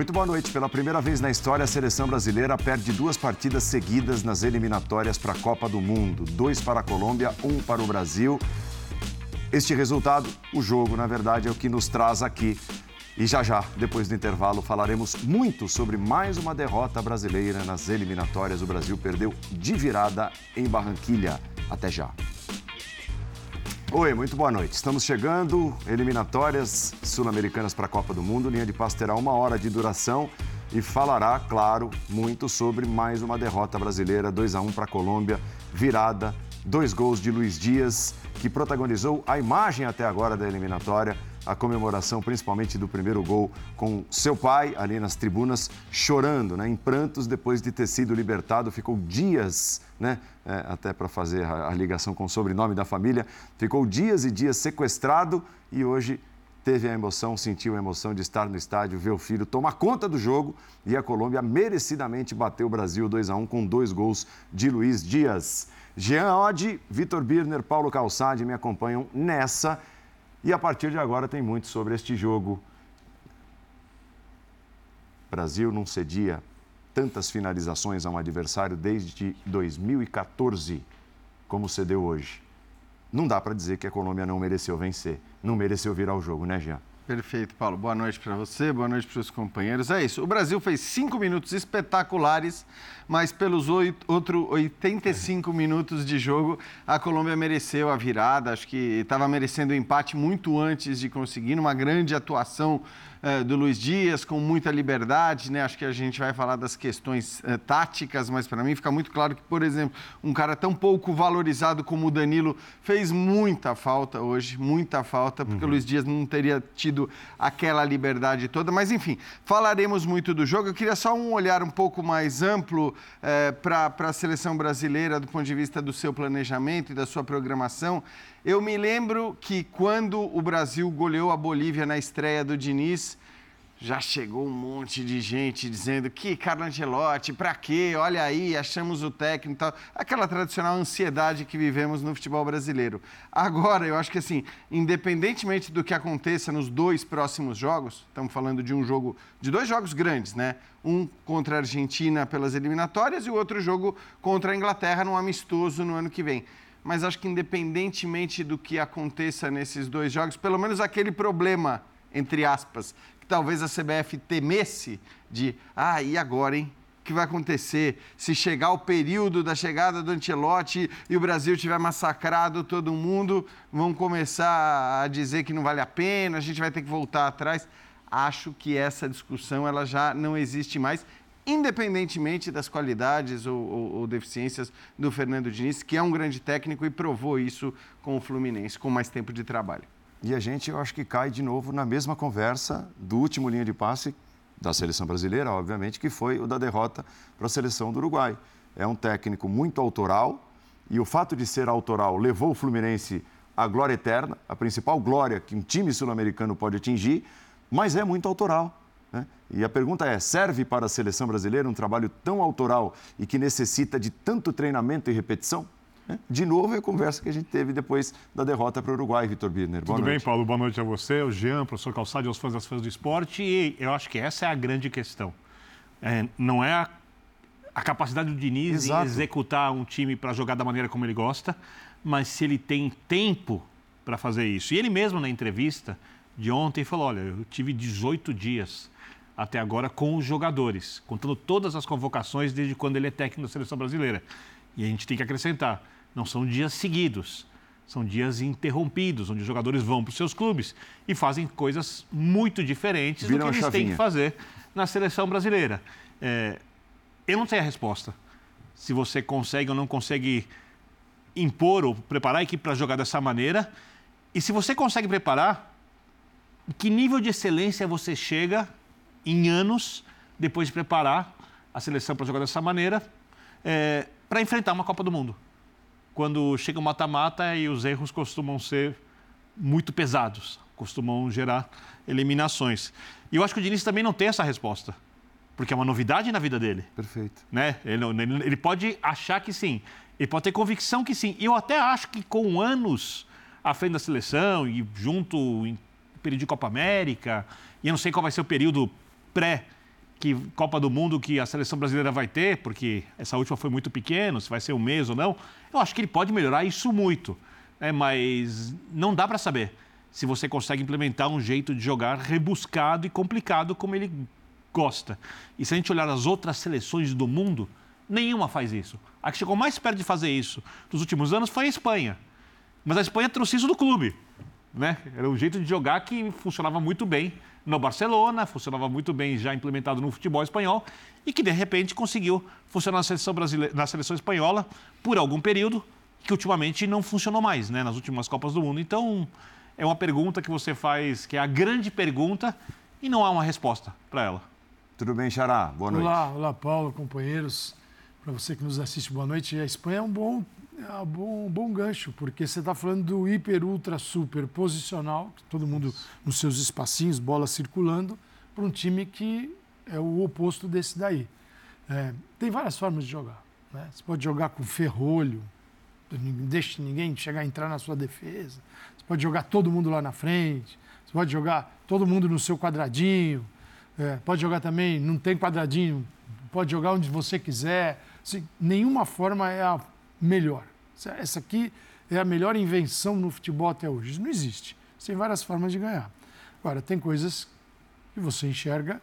Muito boa noite. Pela primeira vez na história, a seleção brasileira perde duas partidas seguidas nas eliminatórias para a Copa do Mundo. Dois para a Colômbia, um para o Brasil. Este resultado, o jogo, na verdade, é o que nos traz aqui. E já já, depois do intervalo, falaremos muito sobre mais uma derrota brasileira nas eliminatórias. O Brasil perdeu de virada em Barranquilha. Até já. Oi, muito boa noite. Estamos chegando, eliminatórias sul-americanas para a Copa do Mundo. Linha de passe terá uma hora de duração e falará, claro, muito sobre mais uma derrota brasileira, 2 a 1 para a Colômbia, virada, dois gols de Luiz Dias, que protagonizou a imagem até agora da eliminatória a comemoração, principalmente do primeiro gol, com seu pai ali nas tribunas, chorando, né, em prantos, depois de ter sido libertado. Ficou dias, né, é, até para fazer a, ligação com o sobrenome da família, ficou dias e dias sequestrado e hoje teve a emoção, sentiu a emoção de estar no estádio, ver o filho tomar conta do jogo e a Colômbia merecidamente bateu o Brasil 2 a 1 com dois gols de Luiz Dias. Jean Oddi, Vitor Birner, Paulo Calçade me acompanham nessa e a partir de agora tem muito sobre este jogo. Brasil não cedia tantas finalizações a um adversário desde 2014 como cedeu hoje. Não dá para dizer que a Colômbia não mereceu vencer, não mereceu virar o jogo, né, Jean? Perfeito, Paulo. Boa noite para você, boa noite para os companheiros. É isso. O Brasil fez cinco minutos espetaculares, mas pelos outros 85 minutos de jogo, a Colômbia mereceu a virada. Acho que estava merecendo o empate muito antes de conseguir, uma grande atuação eh, do Luiz Dias, com muita liberdade, né? Acho que a gente vai falar das questões eh, táticas, mas para mim fica muito claro que, por exemplo, um cara tão pouco valorizado como o Danilo fez muita falta hoje, muita falta, porque uhum. o Luiz Dias não teria tido aquela liberdade toda. Mas, enfim, falaremos muito do jogo. Eu queria só um olhar um pouco mais amplo eh, para a seleção brasileira, do ponto de vista do seu planejamento e da sua programação. Eu me lembro que quando o Brasil goleou a Bolívia na estreia do Diniz, já chegou um monte de gente dizendo que Carlo Ancelotti, para quê? Olha aí, achamos o técnico e tal. Aquela tradicional ansiedade que vivemos no futebol brasileiro. Agora, eu acho que assim, independentemente do que aconteça nos dois próximos jogos, estamos falando de um jogo, de dois jogos grandes, né? Um contra a Argentina pelas eliminatórias e o outro jogo contra a Inglaterra no amistoso no ano que vem mas acho que independentemente do que aconteça nesses dois jogos, pelo menos aquele problema, entre aspas, que talvez a CBF temesse de, ah, e agora, hein? O que vai acontecer se chegar o período da chegada do Ancelotti e o Brasil tiver massacrado todo mundo, vão começar a dizer que não vale a pena, a gente vai ter que voltar atrás. Acho que essa discussão ela já não existe mais independentemente das qualidades ou, ou, ou, deficiências do Fernando Diniz, que é um grande técnico e provou isso com o Fluminense, com mais tempo de trabalho. E a gente, eu acho que cai de novo na mesma conversa do último linha de passe da seleção brasileira, obviamente, que foi o da derrota para a seleção do Uruguai. É um técnico muito autoral e o fato de ser autoral levou o Fluminense à glória eterna, a principal glória que um time sul-americano pode atingir, mas é muito autoral. Né? E a pergunta é: serve para a seleção brasileira um trabalho tão autoral e que necessita de tanto treinamento e repetição? Né? De novo, é a conversa que a gente teve depois da derrota para o Uruguai, Vitor Birner. Boa Tudo noite. bem, Paulo? Boa noite a você, ao Jean, ao professor Calçado, aos fãs das fãs do esporte. E eu acho que essa é a grande questão. É, não é a, a, capacidade do Diniz Exato. em executar um time para jogar da maneira como ele gosta, mas se ele tem tempo para fazer isso. E ele mesmo, na entrevista de ontem, falou: olha, eu tive 18 dias até agora com os jogadores, contando todas as convocações desde quando ele é técnico da seleção brasileira. E a gente tem que acrescentar, não são dias seguidos, são dias interrompidos, onde os jogadores vão para os seus clubes e fazem coisas muito diferentes Viram do que eles têm que fazer na seleção brasileira. É, eu não sei a resposta. Se você consegue ou não consegue impor ou preparar a equipe para jogar dessa maneira. E se você consegue preparar, que nível de excelência você chega em anos depois de preparar a seleção para jogar dessa maneira, é, para enfrentar uma Copa do Mundo. Quando chega o mata-mata e os erros costumam ser muito pesados, costumam gerar eliminações. E eu acho que o Diniz também não tem essa resposta, porque é uma novidade na vida dele. Perfeito. Né? Ele, ele, ele pode achar que sim, ele pode ter convicção que sim. E eu até acho que com anos à frente da seleção e junto em período de Copa América, e eu não sei qual vai ser o período pré que Copa do Mundo que a seleção brasileira vai ter, porque essa última foi muito pequena, se vai ser um mês ou não, eu acho que ele pode melhorar isso muito. É, mas não dá para saber se você consegue implementar um jeito de jogar rebuscado e complicado como ele gosta. E se a gente olhar as outras seleções do mundo, nenhuma faz isso. A que chegou mais perto de fazer isso nos últimos anos foi a Espanha. Mas a Espanha trouxe isso do clube. Né? Era um jeito de jogar que funcionava muito bem no Barcelona, funcionava muito bem já implementado no futebol espanhol e que de repente conseguiu funcionar na seleção brasileira, na seleção espanhola por algum período que ultimamente não funcionou mais, né, nas últimas Copas do Mundo. Então, é uma pergunta que você faz, que é a grande pergunta e não há uma resposta para ela. Tudo bem, Xará? Boa noite. Olá, olá, Paulo, companheiros. Para você que nos assiste, boa noite. A Espanha é um bom um bom, bom gancho, porque você está falando do hiper, ultra, super posicional, todo mundo nos seus espacinhos, bola circulando, para um time que é o oposto desse daí. É, tem várias formas de jogar. Né? Você pode jogar com ferrolho, não deixe ninguém chegar a entrar na sua defesa. Você pode jogar todo mundo lá na frente. Você pode jogar todo mundo no seu quadradinho. É, pode jogar também, não tem quadradinho, pode jogar onde você quiser. Assim, nenhuma forma é a melhor. Essa aqui é a melhor invenção no futebol até hoje. Isso não existe. Tem várias formas de ganhar. Agora, tem coisas que você enxerga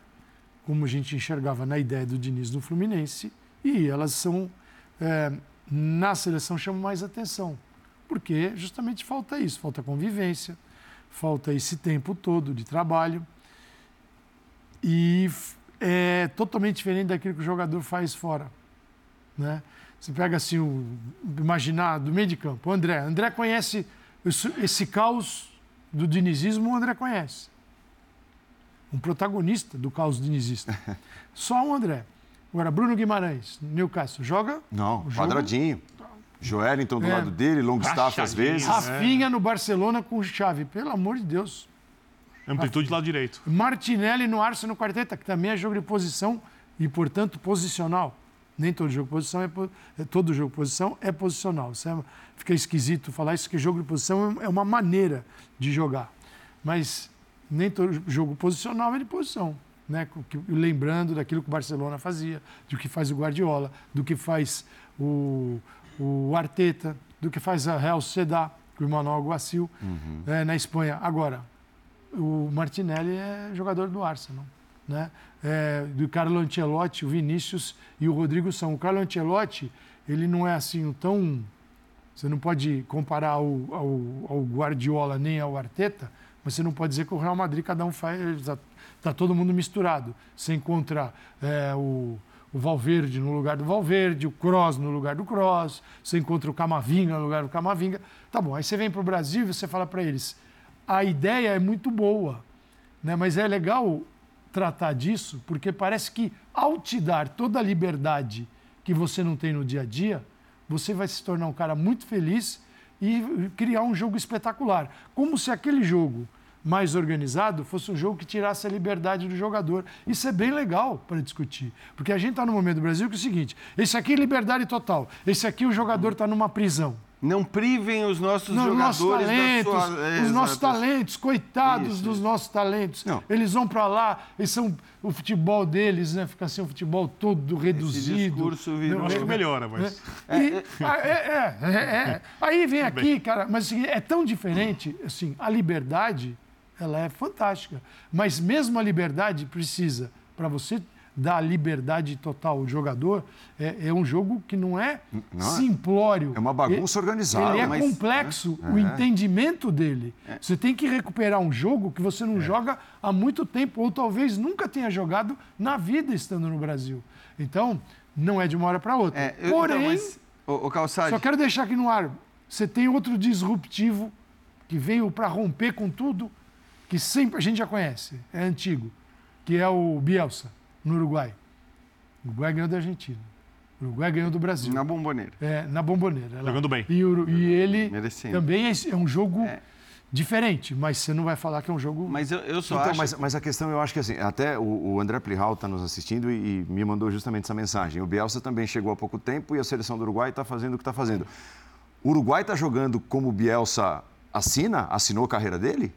como a gente enxergava na ideia do Diniz no Fluminense, e elas são, é, na seleção, chamam mais atenção. Porque justamente falta isso, falta convivência, falta esse tempo todo de trabalho. E é totalmente diferente daquilo que o jogador faz fora. Né? Você pega assim, o, imaginar do meio de campo, o André. André conhece esse, esse caos do dinizismo, o André conhece. Um protagonista do caos dinizista. Só o André. Agora, Bruno Guimarães, Newcastle, joga? Não, quadradinho. Joelinton do é. lado dele, Longstaff às vezes. Rafinha é. no Barcelona com chave, pelo amor de Deus. Amplitude lá direito. Martinelli no Arsenal quarteta, que também é jogo de posição e, portanto, posicional. Nem todo jogo de posição é, é todo jogo de posição é posicional. Isso é, fica esquisito falar isso que jogo de posição é uma maneira de jogar, mas nem todo jogo posicional é de posição, né? Lembrando daquilo que o Barcelona fazia, do que faz o Guardiola, do que faz o, o Arteta, do que faz a Real Sociedad, o Emmanuel Guacil, uhum. é, na Espanha. Agora, o Martinelli é jogador do Arsenal né? É, do Carlo Ancelotti, o Vinícius e o Rodrigo são. O Carlo Ancelotti, ele não é assim tão. Você não pode comparar ao, ao, ao Guardiola nem ao Arteta, mas você não pode dizer que o Real Madrid cada um faz. Está tá todo mundo misturado. Você encontra é, o, o Valverde no lugar do Valverde, o Kroos no lugar do Kroos, você encontra o Camavinga no lugar do Camavinga. Tá bom, aí você vem para o Brasil e você fala para eles: a ideia é muito boa, né? mas é legal tratar disso, porque parece que ao te dar toda a liberdade que você não tem no dia a dia, você vai se tornar um cara muito feliz e criar um jogo espetacular. Como se aquele jogo mais organizado fosse um jogo que tirasse a liberdade do jogador. Isso é bem legal para discutir. Porque a gente está no momento do Brasil que é o seguinte: esse aqui é liberdade total, esse aqui o jogador está numa prisão. Não privem os nossos Não, jogadores nossos talentos, sua... Os nossos talentos, coitados isso, dos isso. nossos talentos. Não. Eles vão para lá, eles são o futebol deles, né? Fica assim um futebol todo reduzido. Esse discurso virou... Acho que melhora, mas. É, e, é, é, é, é Aí vem aqui, cara, mas assim, é tão diferente, assim, a liberdade, ela é fantástica. Mas mesmo a liberdade precisa, para você dá liberdade total ao jogador, é, é um jogo que não é não é. simplório. É uma bagunça ele, organizada. Ele é mas, complexo, né? o é. entendimento dele. É. Você tem que recuperar um jogo que você não é. joga há muito tempo, ou talvez nunca tenha jogado na vida estando no Brasil. Então, não é de uma hora para outra. É, eu, Porém, não, mas, o, o Calçade... só quero deixar aqui no ar, você tem outro disruptivo que veio para romper com tudo, que sempre a gente já conhece, é antigo, que é o Bielsa no Uruguai. O Uruguai ganhou da Argentina. O Uruguai ganhou do Brasil. Na bomboneira. É, na bomboneira. Jogando bem. E, e ele Merecendo. também é, é, um jogo é. diferente, mas você não vai falar que é um jogo. Mas eu, eu só então, acho. Mas, mas, a questão, eu acho que assim, até o, o André Plihal está nos assistindo e, e, me mandou justamente essa mensagem. O Bielsa também chegou há pouco tempo e a seleção do Uruguai está fazendo o que está fazendo. O Uruguai está jogando como o Bielsa assina, assinou a carreira dele?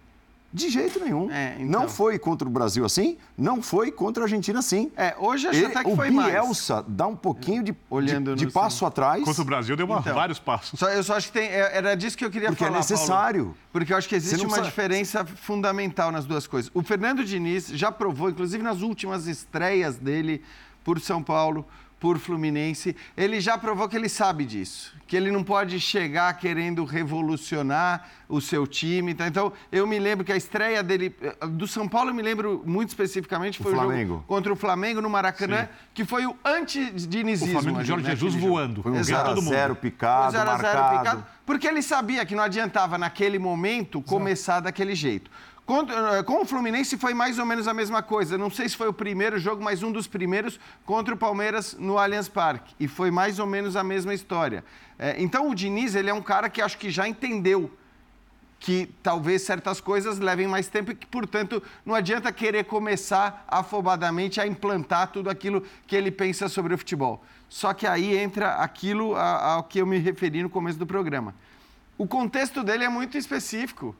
De jeito nenhum. É, então... Não foi contra o Brasil assim, não foi contra a Argentina assim. É, hoje acho até que foi mais. O Bielsa dá um pouquinho de, Olhando de, de passo atrás. Contra o Brasil deu uma, então, vários passos. Só, eu só acho que tem, é, era disso que eu queria Porque falar, Porque é necessário. Paulo, porque eu acho que existe uma diferença fundamental nas duas coisas. O Fernando Diniz já provou, inclusive nas últimas estreias dele por São Paulo, por Fluminense, ele já provou que ele sabe disso, que ele não pode chegar querendo revolucionar o seu time. Tá? Então, eu me lembro que a estreia dele, do São Paulo, eu me lembro muito especificamente, foi o, o jogo contra o Flamengo no Maracanã, Sim. que foi o anti-dinizismo. O Flamengo de Jorge né, Jesus voando. Foi um 0x0 picado, 0 0 picado. Porque ele sabia que não adiantava, naquele momento, começar Exato. daquele jeito. Eh, com o Fluminense foi mais ou menos a mesma coisa. Não sei se foi o primeiro jogo, mas um dos primeiros contra o Palmeiras no Allianz Parque. E foi mais ou menos a mesma história. É, então o Diniz, ele é um cara que acho que já entendeu que talvez certas coisas levem mais tempo e que, portanto, não adianta querer começar afobadamente a implantar tudo aquilo que ele pensa sobre o futebol. Só que aí entra aquilo ao que eu me referi no começo do programa. O contexto dele é muito específico.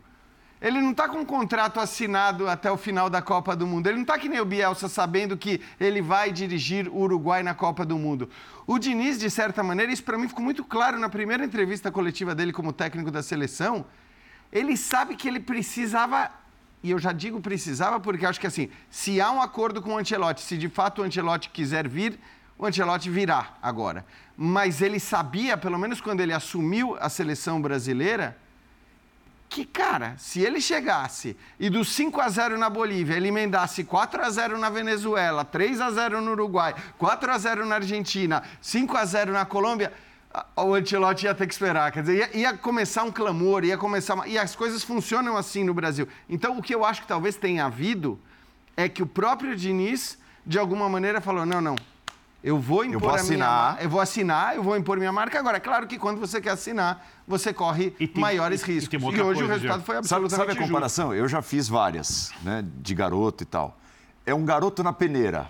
Ele não está com um contrato assinado até o final da Copa do Mundo. Ele não está que nem o Bielsa sabendo que ele vai dirigir o Uruguai na Copa do Mundo. O Diniz, de certa maneira, isso para mim ficou muito claro na primeira entrevista coletiva dele como técnico da seleção. Ele sabe que ele precisava, e eu já digo precisava porque acho que assim, se há um acordo com o Ancelotti, se de fato o Ancelotti quiser vir, o Ancelotti virá agora. Mas ele sabia, pelo menos quando ele assumiu a seleção brasileira, que, cara, se ele chegasse e do 5 a 0 na Bolívia, ele emendasse 4 a 0 na Venezuela, 3 a 0 no Uruguai, 4 a 0 na Argentina, 5 a 0 na Colômbia, o Ancelotti ia ter que esperar. Quer dizer, ia, ia, começar um clamor, ia começar uma... E as coisas funcionam assim no Brasil. Então, o que eu acho que talvez tenha havido é que o próprio Diniz, de alguma maneira, falou: não, não, eu vou impor eu vou assinar. Minha, eu vou assinar, eu vou impor minha marca. Agora, é claro que quando você quer assinar, você corre tem, maiores e, riscos. E, e hoje coisa, o resultado foi absolutamente Sabe, sabe a comparação? Justo. Eu já fiz várias, né, de garoto e tal. É um garoto na peneira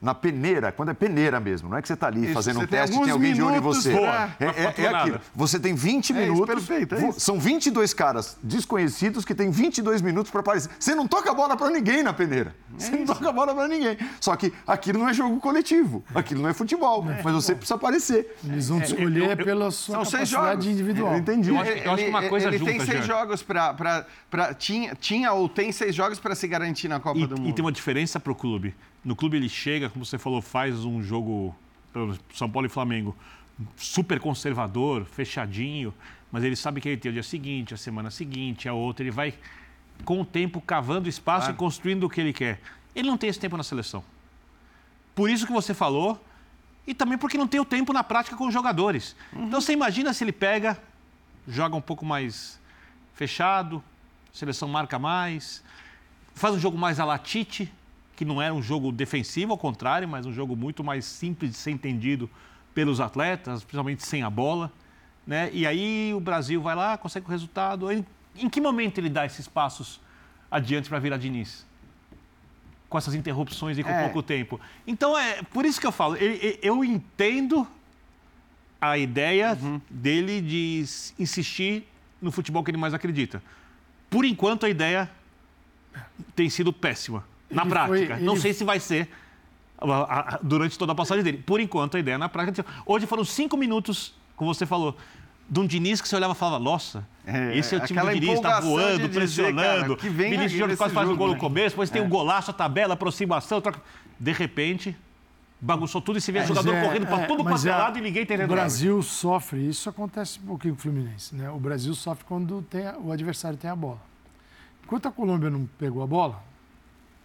na peneira, quando é peneira mesmo, não é que você está ali Isso, fazendo um teste e tem alguém de olho em você. Boa, é, é, é aquilo. Você tem 20 é minutos. Isso, perfeito, é isso. São 22 caras desconhecidos que têm 22 minutos para aparecer. Você não toca a bola para ninguém na peneira. É você não toca a bola para ninguém. Só que aquilo não é jogo coletivo. Aquilo não é futebol. É. Mas você precisa aparecer. Eles vão te escolher eu, pela sua são capacidade seis jogos. individual. Eu entendi. Eu acho, eu acho que uma coisa ele, junta, tem seis jogos para... Tinha, tinha ou tem seis jogos para se garantir na Copa e, do Mundo. E tem uma diferença para o clube. No clube ele chega, como você falou, faz um jogo São Paulo e Flamengo super conservador, fechadinho, mas ele sabe que ele tem o dia seguinte, a semana seguinte, a outra, ele vai com o tempo cavando espaço claro. e construindo o que ele quer. Ele não tem esse tempo na seleção. Por isso que você falou, e também porque não tem o tempo na prática com os jogadores. Uhum. Então você imagina se ele pega, joga um pouco mais fechado, seleção marca mais, faz um jogo mais a latite, que não era um jogo defensivo, ao contrário, mas um jogo muito mais simples de ser entendido pelos atletas, principalmente sem a bola. Né? E aí o Brasil vai lá, consegue o resultado. Em, em que momento ele dá esses passos adiante para virar Diniz? Com essas interrupções e com é. pouco tempo. Então, é por isso que eu falo, eu, eu entendo a ideia uhum. dele de insistir no futebol que ele mais acredita. Por enquanto, a ideia tem sido péssima na ele prática. Foi, Não sei se vai ser durante toda a passagem dele. Por enquanto, a ideia é na prática. Hoje foram cinco minutos, como você falou, de um Diniz que você olhava e falava, nossa, é, esse é o time do Diniz, está voando, pressionando. Dizer, cara, Vinícius Júnior quase faz um gol no né? começo, depois é. tem um golaço, a tabela, aproximação, troca. De repente, bagunçou tudo e se vê é, jogador é, correndo para é, tudo quanto é lado e ninguém tem O Brasil sofre, isso acontece um pouquinho com o Fluminense, né? O Brasil sofre quando tem a, o adversário tem a bola. Enquanto a Colômbia não pegou a bola,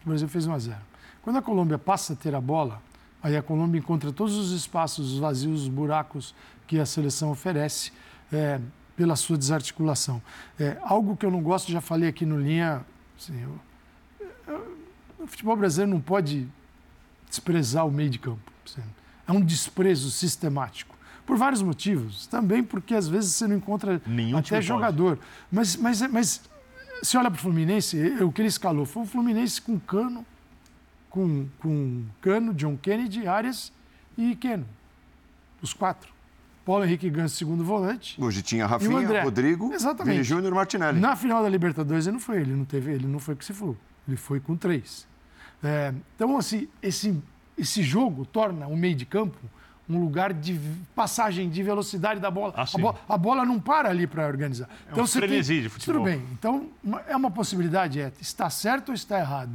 o Brasil fez 1 a 0. Quando a Colômbia passa a ter a bola, aí a Colômbia encontra todos os espaços, os vazios, os buracos que a seleção oferece é, pela sua desarticulação. É, algo que eu não gosto, já falei aqui no Linha, assim, eu, eu, o futebol brasileiro não pode desprezar o meio de campo. Assim, é um desprezo sistemático. Por vários motivos. Também porque às vezes você não encontra Nenhum até jogador. Mas, mas, mas se olha para o Fluminense, o que ele escalou foi o Fluminense com Cano, com, com Cano, John Kennedy, Arias e Keno. Os quatro. Paulo Henrique Ganso, segundo volante. Hoje tinha Rafinha, Rodrigo, Exatamente. Vini Júnior e Martinelli. Na final da Libertadores ele não foi, ele não teve, ele não foi com esse flu. Ele foi com três. É, então, assim, esse, esse jogo torna o meio de campo um lugar de passagem de velocidade da bola. Ah, a, bo a, bola não para ali para organizar. É então, um você tem... de futebol. Tudo bem. Então, é uma possibilidade, é, está certo ou está errado?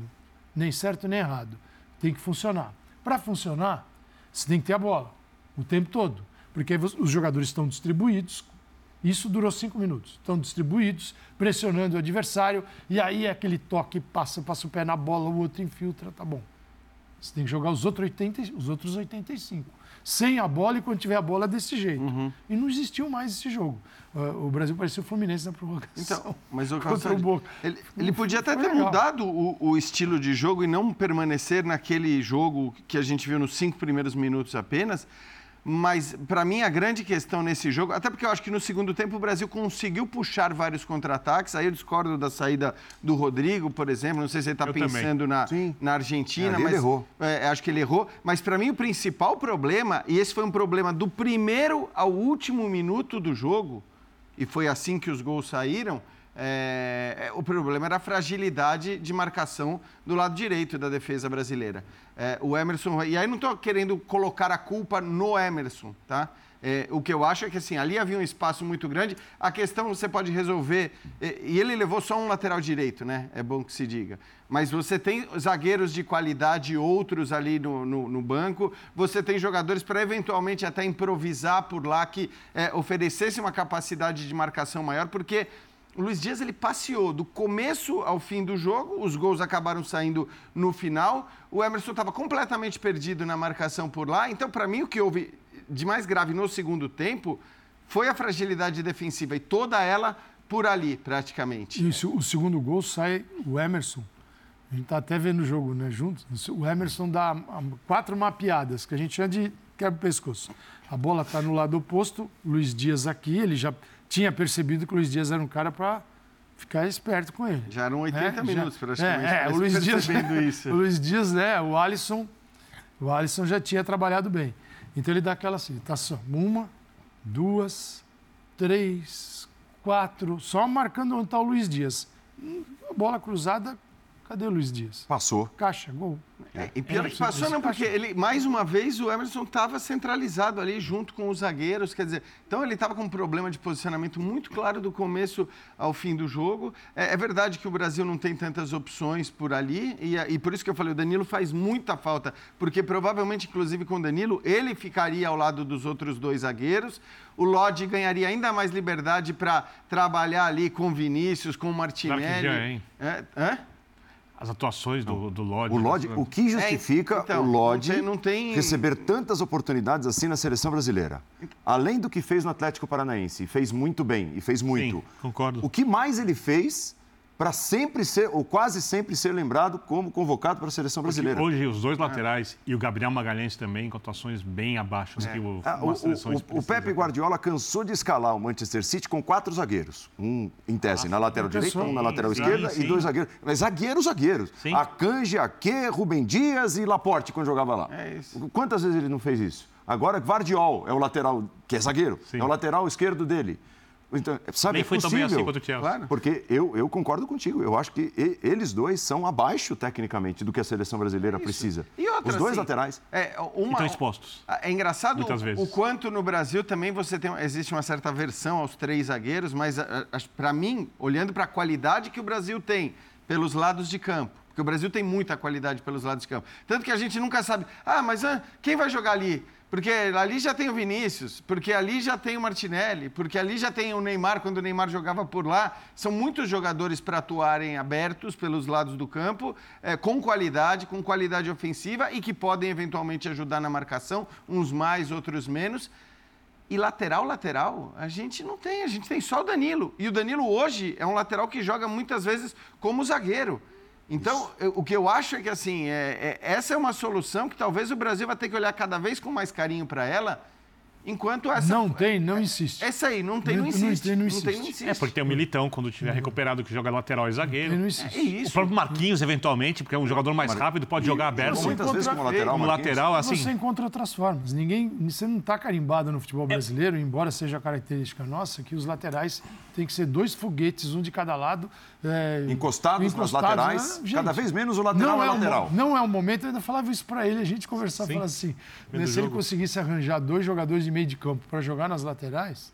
Nem certo nem errado. Tem que funcionar. Para funcionar, você tem que ter a bola o tempo todo. Porque os jogadores estão distribuídos. Isso durou cinco minutos. Estão distribuídos, pressionando o adversário, e aí é aquele toque, passa, passa o pé na bola, o outro infiltra, tá bom. Você tem que jogar os, outros 80, os outros 85 sem a bola e quando tiver a bola desse jeito. Uhum. E não existiu mais esse jogo. Uh, o Brasil parecia o Fluminense na prorrogação. Então, mas o contra o Boca. Ele, ele podia até ter legal. mudado o, o, estilo de jogo e não permanecer naquele jogo que a gente viu nos cinco primeiros minutos apenas, mas, para mim, a grande questão nesse jogo, até porque eu acho que no segundo tempo o Brasil conseguiu puxar vários contra-ataques. Aí eu discordo da saída do Rodrigo, por exemplo. Não sei se ele está pensando na, na Argentina, é, mas. Ele errou. É, acho que ele errou. Mas, para mim, o principal problema, e esse foi um problema do primeiro ao último minuto do jogo, e foi assim que os gols saíram é, é, o problema era a fragilidade de marcação do lado direito da defesa brasileira. É, o Emerson. E aí não estou querendo colocar a culpa no Emerson, tá? É, o que eu acho é que assim, ali havia um espaço muito grande. A questão você pode resolver. E, ele levou só um lateral direito, né? É bom que se diga. Mas você tem zagueiros de qualidade, outros ali no, no, no banco. Você tem jogadores para eventualmente até improvisar por lá que é, oferecesse uma capacidade de marcação maior, porque o Luiz Dias ele passeou do começo ao fim do jogo, os gols acabaram saindo no final. O Emerson estava completamente perdido na marcação por lá. Então, para mim, o que houve de mais grave no segundo tempo foi a fragilidade defensiva e toda ela por ali, praticamente. Isso, o segundo gol sai o Emerson. A gente está até vendo o jogo né, juntos. O Emerson dá quatro mapeadas, que a gente chama de quebra o pescoço. A bola está no lado oposto, Luiz Dias aqui, ele já tinha percebido que o Luiz Dias era um cara para ficar esperto com ele. Já eram 80 né? minutos, Já, praticamente. É, é o Luiz Dias, isso. o Luiz Dias, né? O Alisson, o Alisson já tinha trabalhado bem. Então ele dá aquela assim, tá só uma, duas, três, quatro, só marcando onde está o Luiz Dias. Hum, bola cruzada, cadê o Luiz Dias? Passou. Caixa, gol. É, e pior é, que passou, não, porque ele, mais uma vez o Emerson estava centralizado ali junto com os zagueiros, quer dizer, então ele estava com um problema de posicionamento muito claro do começo ao fim do jogo. É, é verdade que o Brasil não tem tantas opções por ali, e, e, por isso que eu falei, o Danilo faz muita falta, porque provavelmente, inclusive com o Danilo, ele ficaria ao lado dos outros dois zagueiros, o Lodge ganharia ainda mais liberdade para trabalhar ali com o Vinícius, com o Martinelli. Claro que já, hein? É, é? As atuações do, do Lodge. O Lodge, o que justifica é, então, o Lodge não tem, não tem... receber tantas oportunidades assim na seleção brasileira? Além do que fez no Atlético Paranaense, fez muito bem e fez muito. Sim, concordo. O que mais ele fez para sempre ser, ou quase sempre ser lembrado como convocado para a seleção brasileira. Porque hoje os dois laterais e o Gabriel Magalhães também com atuações bem abaixo é. que o, ah, o, o, o Pepe Guardiola cansou de escalar o Manchester City com quatro zagueiros. Um, em tese, ah, na lateral direita, um na lateral sim, esquerda sim. e dois zagueiros. Mas zagueiros, zagueiros. Sim. Akanji, Ake, Rubem Dias e Laporte quando jogava lá. É isso. Quantas vezes ele não fez isso? Agora, Guardiol é o lateral, que é zagueiro, é o lateral esquerdo dele. Então, sabe, Nem é foi possível, também assim quanto o Chelsea. Claro. Porque eu, eu concordo contigo. Eu acho que eles dois são abaixo, tecnicamente, do que a seleção brasileira é precisa. E outra, Os dois assim, laterais. É, uma, estão expostos. É engraçado o, o, quanto no Brasil também você tem. Existe uma certa aversão aos três zagueiros, mas para mim, olhando para a qualidade que o Brasil tem pelos lados de campo, porque o Brasil tem muita qualidade pelos lados de campo. Tanto que a gente nunca sabe, ah, mas ah, quem vai jogar ali? Porque ali já tem o Vinícius, porque ali já tem o Martinelli, porque ali já tem o Neymar, quando o Neymar jogava por lá. São muitos jogadores para atuarem abertos pelos lados do campo, é, com qualidade, com qualidade ofensiva e que podem eventualmente ajudar na marcação, uns mais, outros menos. E lateral, lateral, a gente não tem, a gente tem só o Danilo. E o Danilo hoje é um lateral que joga muitas vezes como zagueiro. Então, eu, o que eu acho é que, assim, é, é, essa é uma solução que talvez o Brasil vai ter que olhar cada vez com mais carinho para ela Enquanto essa. Não tem, não insiste. Essa aí, não tem, não, Não- insiste. não tem, não Não tem, não insiste. insiste. É, porque tem o Militão, quando tiver recuperado, que joga lateral e zagueiro. Não É insiste. O isso. próprio Marquinhos, eventualmente, porque é um jogador mais rápido, pode jogar aberto. você Muitas vezes como encontra- lateral, Como lateral, assim. Você encontra outras formas. Ninguém, você não está carimbado no futebol brasileiro, embora seja característica nossa, que os laterais têm que ser dois foguetes, um de cada lado. é, Encostados, nas laterais, né? Gente, cada vez menos o lateral não é é, lateral. O, não é o momento, eu ainda falava isso para ele, a gente conversava, Sim. falava assim, né, o se ele conseguisse arranjar dois jogadores de meio de campo para jogar nas laterais,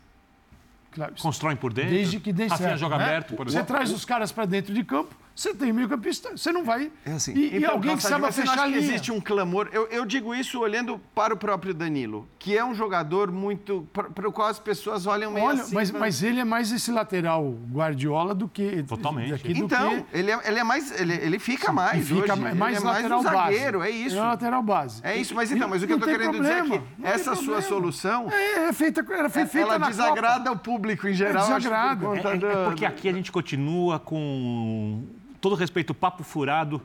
claro, Constroem por dentro. Desde que dê Rafinha certo. joga né? aberto, por Você exemplo. traz os caras para dentro de campo, você tem meio campista, você não vai. É assim. E, e Então, alguém que saiba não fechar a acha que linha. existe um clamor? Eu, eu digo isso olhando para o próprio Danilo, que é um jogador muito. para o qual as pessoas olham meio Olha, assim. mas, pra- mas ele é mais esse lateral Guardiola do que. Totalmente. Daqui do Então, que, ele é, ele é mais. Ele, ele fica mais. e fica hoje. mais ele é lateral mais um base. zagueiro, é isso. Ele é lateral base. É isso, mas então, mas o que Não eu tô tem querendo dizer é problema, que essa sua problema. solução. É, é feita, era foi feita ela na desagrada Copa. o público em geral. É, acho desagrada. conta É, é do- porque aqui a gente continua com todo respeito, papo furado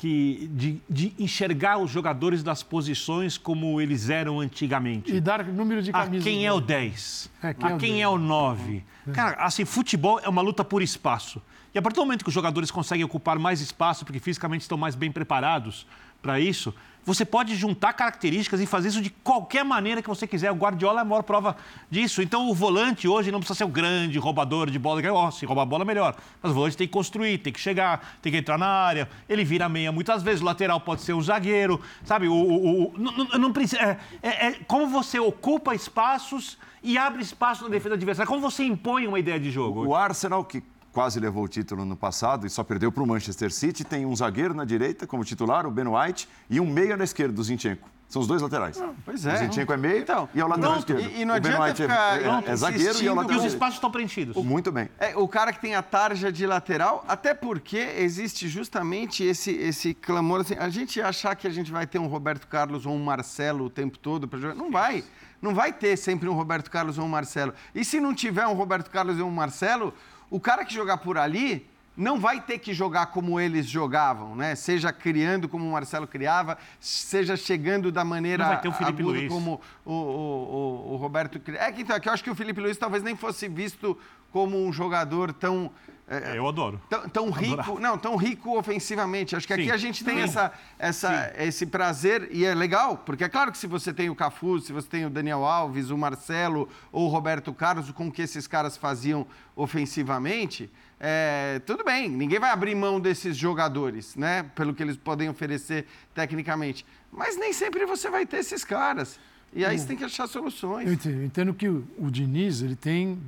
que de, de enxergar os jogadores das posições como eles eram antigamente. E dar número de Ah, camisas. quem é o 10? É, quem ah, é o quem 10? é o 9? Cara, assim, futebol é uma luta por espaço. E a partir do momento que os jogadores conseguem ocupar mais espaço, porque fisicamente estão mais bem preparados para isso, você pode juntar características e fazer isso de qualquer maneira que você quiser. O Guardiola é a maior prova disso. Então, o volante hoje não precisa ser o grande roubador de bola. Oh, se roubar a bola, melhor. Mas o volante tem que construir, tem que chegar, tem que entrar na área. Ele vira meia muitas vezes. O lateral pode ser o zagueiro. Sabe? O, o, o- não, não- não precisa, é, é- é como você ocupa espaços e abre espaço na defesa adversária. Como você impõe uma ideia de jogo. O Arsenal, que quase levou o título no passado e só perdeu para o Manchester City, tem um zagueiro na direita como titular, o Ben White, e um meia na esquerda, o Zinchenko. São os dois laterais. Pois é. O Zinchenko é meia Então, e é o lateral pronto. esquerdo. E- e não o Ben adianta White é- ficar é, é zagueiro e é o lateral E os espaços estão preenchidos. Muito bem. É, o cara que tem a tarja de lateral, até porque existe justamente esse, esse clamor. Assim, a gente achar que a gente vai ter um Roberto Carlos ou um Marcelo o tempo todo para jogar. Não vai. Não vai ter sempre um Roberto Carlos ou um Marcelo. E se não tiver um Roberto Carlos ou um Marcelo, o cara que jogar por ali não vai ter que jogar como eles jogavam, né? Seja criando como o Marcelo criava, seja chegando da maneira Não vai ter o Felipe aguda Luiz. como o, o, o, o Roberto cri- É que então, é que eu acho que o Felipe Luiz talvez nem fosse visto como um jogador tão é, Eu adoro. tão, tão rico, não, tão rico ofensivamente. Acho que aqui Sim. a gente tem Sim. essa, essa, esse prazer e é legal, porque é claro que se você tem o Cafu, se você tem o Daniel Alves, o Marcelo ou o Roberto Carlos, com o que esses caras faziam ofensivamente, é, tudo bem, ninguém vai abrir mão desses jogadores, né? Pelo que eles podem oferecer tecnicamente. Mas nem sempre você vai ter esses caras. E aí você tem que achar soluções. Eu entendo, eu entendo que o, o Diniz, ele tem.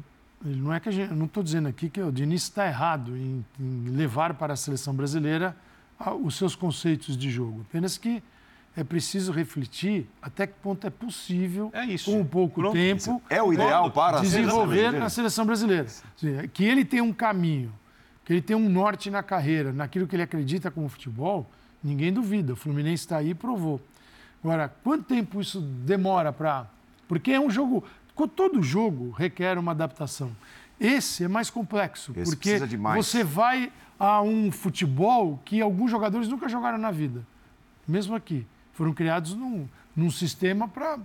Não é que a gente, eu não estou dizendo aqui que o Diniz está errado em, em levar para a seleção brasileira os seus conceitos de jogo. Apenas que é preciso refletir até que ponto é possível, É isso. com um pouco Pronto. tempo, É o ideal para desenvolver na seleção brasileira. É Que ele tem um caminho, que ele tem um norte na carreira, naquilo que ele acredita como futebol, ninguém duvida. O Fluminense está aí e provou. Agora, quanto tempo isso demora para. Porque é um jogo. Todo jogo requer uma adaptação. Esse é mais complexo, Esse porque você vai a um futebol que alguns jogadores nunca jogaram na vida. Mesmo aqui. Foram criados num, num sistema para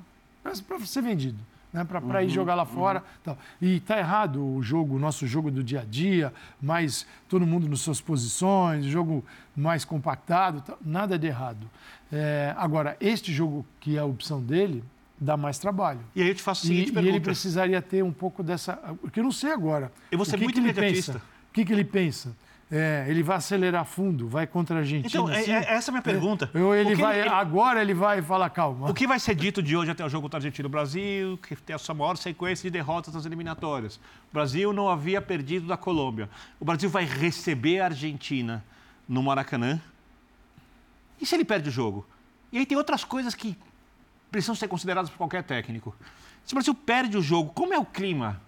ser vendido. Né, para Uhum, ir jogar lá fora. tal. E está errado o jogo, o nosso jogo do dia a dia, mais todo mundo nas suas posições, jogo mais compactado, tal. nada de errado. É, agora, este jogo que é a opção dele, dá mais trabalho. E aí eu te faço a E, seguinte e pergunta. ele precisaria ter um pouco dessa. Porque eu não sei agora. Eu vou ser o que muito que imediatista. O que, que ele pensa? É, ele vai acelerar fundo, vai contra a Argentina. Então, é- assim? é- essa é a minha pergunta. Ou ele vai, ele- agora ele vai falar, calma. O que vai ser dito de hoje até o jogo contra a Argentina? O Brasil, que tem a sua maior sequência de derrotas nas eliminatórias. O Brasil não havia perdido da Colômbia. O Brasil vai receber a Argentina no Maracanã. E se ele perde o jogo? E aí tem outras coisas que precisam ser consideradas por qualquer técnico. Se o Brasil perde o jogo, como é o clima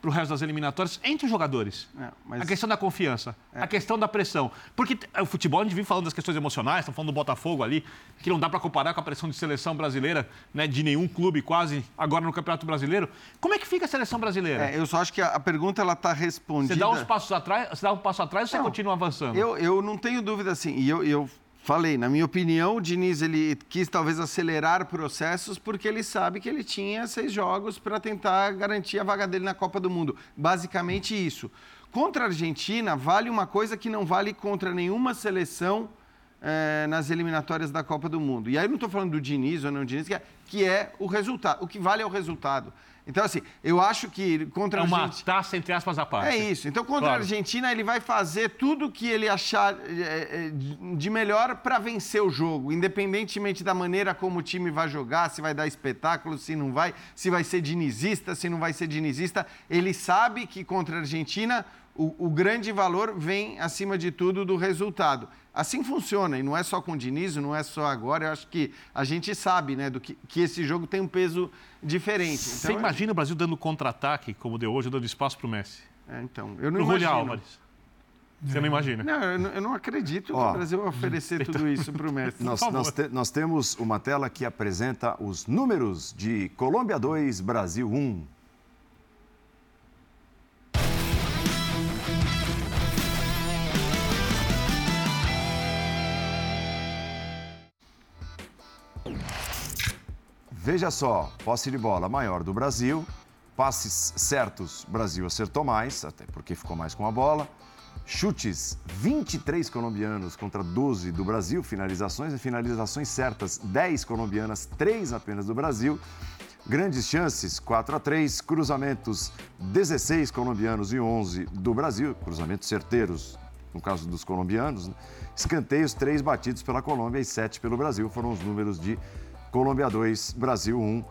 para o resto das eliminatórias entre os jogadores? É, mas- A questão da confiança, a questão da pressão. Porque t- o futebol, a gente vive falando das questões emocionais, estão falando do Botafogo ali, que não dá para comparar com a pressão de seleção brasileira, né, de nenhum clube quase agora no Campeonato Brasileiro. Como é que fica a seleção brasileira? É, eu só acho que a, a pergunta ela está respondida. Você dá uns passos atrás, você dá um passo atrás ou você Não, continua avançando? Eu, eu não tenho dúvida assim, e eu, eu falei, na minha opinião, o Diniz ele quis talvez acelerar processos porque ele sabe que ele tinha seis jogos para tentar garantir a vaga dele na Copa do Mundo. Basicamente isso. Contra a Argentina, vale uma coisa que não vale contra nenhuma seleção é, nas eliminatórias da Copa do Mundo. E aí não estou falando do Diniz ou não Diniz, que é, que é o resultado. O que vale é o resultado. Então, assim, eu acho que contra é a uma Argentina. taça, entre aspas, à parte. É isso. Então, contra Claro. a Argentina, ele vai fazer tudo que ele achar é, é, de melhor para vencer o jogo, independentemente da maneira como o time vai jogar, se vai dar espetáculo, se não vai, se vai ser dinizista, se não vai ser dinizista. Ele sabe que contra a Argentina o, o grande valor vem, acima de tudo, do resultado. Assim funciona, e não é só com o Diniz, não é só agora. Eu acho que a gente sabe né, do que, que esse jogo tem um peso diferente. Você Então, imagina o Brasil dando contra-ataque, como deu hoje, dando espaço para o Messi? é, então, eu não Pro Julio imagino. Álvares. Você não imagina? Não, eu não, eu não acredito Ó. que o Brasil vai oferecer tudo isso para o Messi. Nós, nós, te- nós temos uma tela que apresenta os números de Colômbia 2, Brasil 1. Veja só, posse de bola maior do Brasil, passes certos, Brasil acertou mais, até porque ficou mais com a bola. Chutes, 23 colombianos contra 12 do Brasil, finalizações e finalizações certas, 10 colombianas, 3 apenas do Brasil. Grandes chances, 4 a 3, cruzamentos, 16 colombianos e 11 do Brasil, cruzamentos certeiros, no caso dos colombianos. né? Escanteios, 3 batidos pela Colômbia e 7 pelo Brasil, foram os números de Colômbia 2, Brasil 1.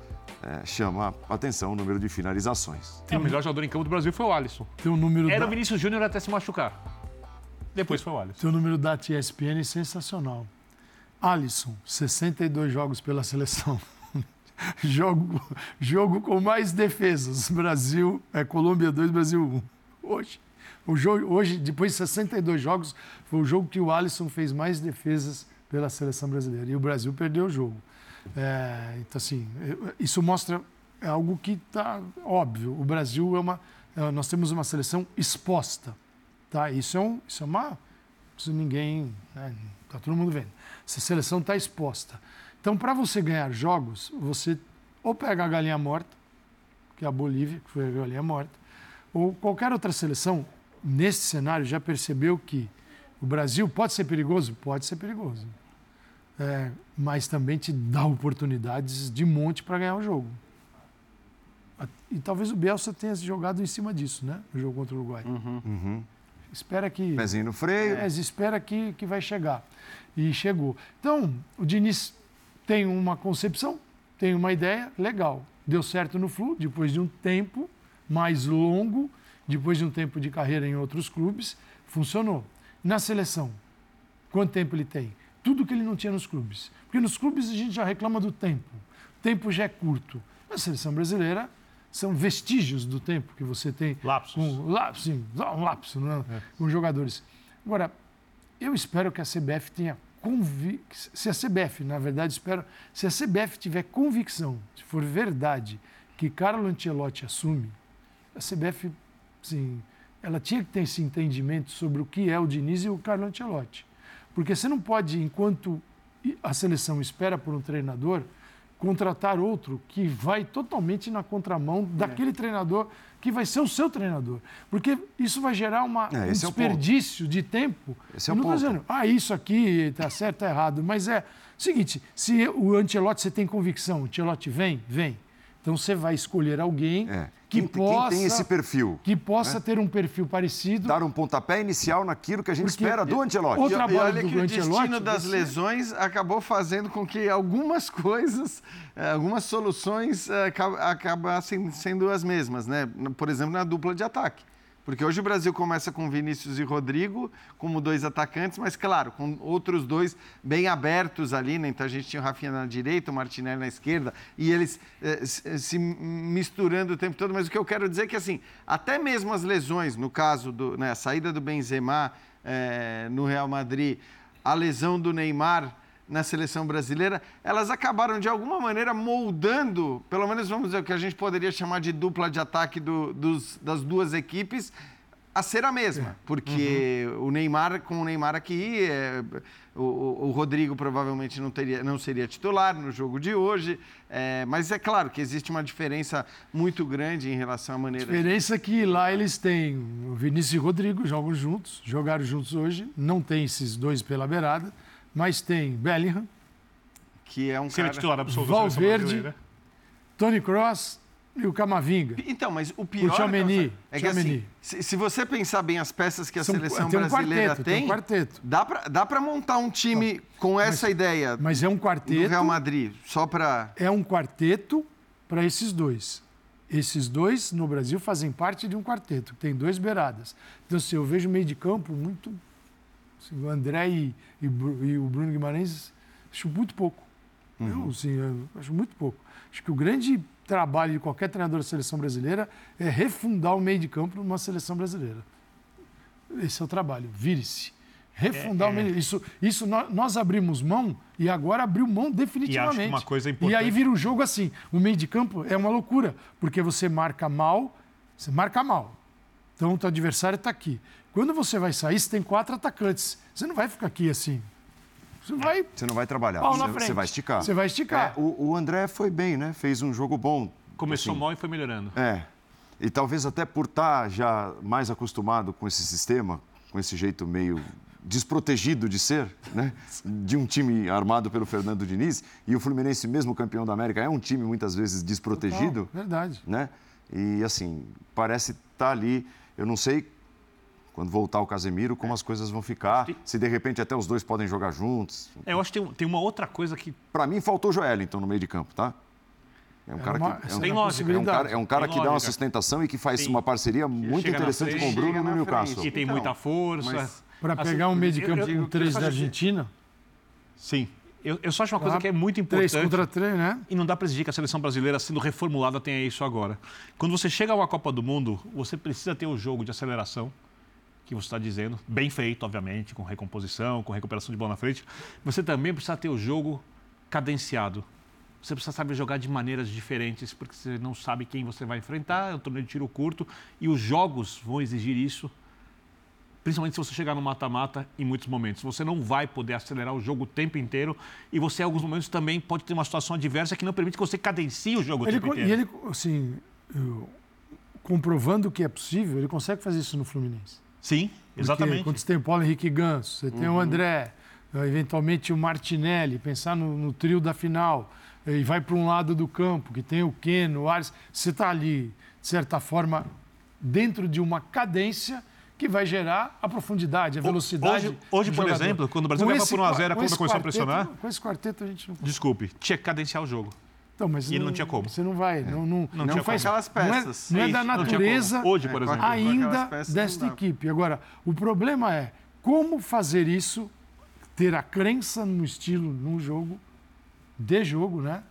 É, chama atenção o número de finalizações. É, o melhor jogador em campo do Brasil foi o Alisson. Tem um número Era da, o Vinícius Júnior até se machucar. Depois foi o Alisson. tem um número da TSPN sensacional. Alisson, 62 jogos pela seleção. jogo, jogo com mais defesas. Brasil, é Colômbia 2, Brasil 1. Hoje. O jogo, hoje, depois de 62 jogos, foi o jogo que o Alisson fez mais defesas pela seleção brasileira. E o Brasil perdeu o jogo. É, então, assim, isso mostra é algo que está óbvio. O Brasil é uma. é, nós temos uma seleção exposta. Tá? Isso, é um, isso é uma. Isso ninguém. Está todo mundo vendo. Essa seleção está exposta. Então, para você ganhar jogos, você ou pega a galinha morta, que é a Bolívia, que foi a galinha morta, ou qualquer outra seleção, nesse cenário, já percebeu que o Brasil pode ser perigoso? Pode ser perigoso. É, mas também te dá oportunidades de monte para ganhar o jogo. E talvez o Bielsa tenha jogado em cima disso, né? No jogo contra o Uruguai. Espera que. Pezinho no freio. É, espera que, que vai chegar. E chegou. Então, o Diniz tem uma concepção, tem uma ideia, legal. Deu certo no Flu, depois de um tempo mais longo, depois de um tempo de carreira em outros clubes, funcionou. Na seleção, quanto tempo ele tem? Tudo que ele não tinha nos clubes. Porque nos clubes a gente já reclama do tempo. O tempo já é curto. Na seleção brasileira, são vestígios do tempo que você tem Lapsos. com lá, sim, um lapso né? com jogadores. Agora, eu espero que a CBF tenha convicção. Se a CBF, na verdade, espero. Se a CBF tiver convicção, se for verdade, que Carlo Ancelotti assume, a CBF, sim, ela tinha que ter esse entendimento sobre o que é o Diniz e o Carlo Ancelotti. Porque você não pode, enquanto a seleção espera por um treinador, contratar outro que vai totalmente na contramão daquele treinador que vai ser o seu treinador. Porque isso vai gerar uma, É, um é desperdício de tempo. Esse é Eu o não estou dizendo, ah, isso aqui está certo, está errado. Mas é o seguinte, se o Ancelotti você tem convicção, o Ancelotti vem, vem. Então você vai escolher alguém É. que Quem, possa, quem tem esse perfil? que possa ter um perfil parecido. Dar um pontapé inicial naquilo que a gente Porque- espera do Ancelotti. O E, e trabalho olha do que o Ancelotti, destino das você- lesões acabou fazendo com que algumas coisas, eh, algumas soluções eh, aca- acabassem sendo as mesmas, né? Por exemplo, na dupla de ataque. Porque hoje o Brasil começa com Vinícius e Rodrigo como dois atacantes, mas claro, com outros dois bem abertos ali, né? Então a gente tinha o Rafinha na direita, o Martinelli na esquerda, e eles eh, se se misturando o tempo todo. Mas o que eu quero dizer é que, assim, até mesmo as lesões, no caso do, né, saída do Benzema eh, no Real Madrid, a lesão do Neymar na seleção brasileira, elas acabaram de alguma maneira moldando, pelo menos vamos dizer o que a gente poderia chamar de dupla de ataque do- dos- das duas equipes, a ser a mesma, porque uhum. o Neymar, com o Neymar aqui, é, o, o, Rodrigo provavelmente não, teria, não seria titular no jogo de hoje, é, mas é claro que existe uma diferença muito grande em relação à maneira. A diferença é que lá eles têm o Vinícius e o Rodrigo jogam juntos, jogaram juntos hoje, não tem esses dois pela beirada, mas tem Bellingham, que é um Seria cara... titular absoluto Valverde, Tony Cross e o Camavinga. Então, mas o pior o é que assim, se, se, você pensar bem as peças que a São, seleção tem um brasileira quarteto, tem, tem um quarteto. dá para dá para montar um time com essa mas, ideia. Mas é um quarteto. Do Real Madrid, só para É um quarteto para esses dois. Esses dois no Brasil fazem parte de um quarteto, que tem dois beiradas. Então, assim, eu vejo o meio de campo muito. Assim, o André e, e, e, o Bruno Guimarães, acho muito pouco. Uhum. Eu, assim, acho muito pouco. Acho que o grande trabalho de qualquer treinador da seleção brasileira é refundar o meio de campo numa seleção brasileira. Esse é o trabalho. Vire-se. Refundar é, é. o meio. Isso, isso nós, abrimos mão e agora abriu mão definitivamente. E, uma coisa importante. e aí vira um jogo assim. O meio de campo é uma loucura, porque você marca mal, você marca mal. Então o teu adversário está aqui. Quando você vai sair, você tem quatro atacantes. Você não vai ficar aqui assim. Você vai. Você não vai trabalhar, você, você, vai esticar. Você vai esticar. É, o, o, André foi bem, né? Fez um jogo bom. Começou assim. mal e foi melhorando. É. E talvez até por estar tá já mais acostumado com esse sistema, com esse jeito meio desprotegido de ser, né? De um time armado pelo Fernando Diniz. E o Fluminense, mesmo campeão da América, é um time muitas vezes desprotegido. Total, verdade. Né? E assim, parece estar tá ali. Eu não sei quando voltar o Casemiro, como as coisas vão ficar. Se de repente até os dois podem jogar juntos. É, eu acho que tem, tem uma outra coisa que. Para mim, faltou o Joelinton no meio de campo, tá? É um é cara que. É um, tem lógica. É um cara, é um cara que lógica. dá uma sustentação e que faz Sim. uma parceria muito interessante frente, com o Bruno no Newcastle. Que tem então, muita força. Para assim, pegar um meio de campo com três da Argentina. Sim. Eu, eu, só acho uma coisa que é muito importante. Três contra três, né? E não dá para exigir que a seleção brasileira, sendo reformulada, tenha isso agora. Quando você chega a uma Copa do Mundo, você precisa ter o jogo de aceleração, que você está dizendo, bem feito, obviamente, com recomposição, com recuperação de bola na frente. Você também precisa ter o jogo cadenciado. Você precisa saber jogar de maneiras diferentes, porque você não sabe quem você vai enfrentar, é um torneio de tiro curto, e os jogos vão exigir isso, principalmente se você chegar no mata-mata em muitos momentos. Você não vai poder acelerar o jogo o tempo inteiro, e você, em alguns momentos, também pode ter uma situação adversa que não permite que você cadencie o jogo ele, o tempo inteiro. E ele, assim, comprovando que é possível, ele consegue fazer isso no Fluminense. Sim, exatamente. Porque quando você tem o Paulo Henrique Ganso, você tem uhum. o André, eventualmente o Martinelli, pensar no, no trio da final, e vai para um lado do campo, que tem o Keno, o Ares, você está ali, de certa forma, dentro de uma cadência que vai gerar a profundidade, a velocidade. Hoje, hoje por jogador. exemplo, quando o Brasil leva por 1 a 0 a conta começou a pressionar. Com esse quarteto a gente não. Desculpe, tinha que cadenciar o jogo. Então, mas e ele não, não tinha como. Você não vai, não, não, não, não faz aquelas peças. Não é, não é da natureza Hoje, por exemplo. ainda desta equipe. Agora, o problema é como fazer isso, ter a crença no estilo, num jogo, de jogo, né?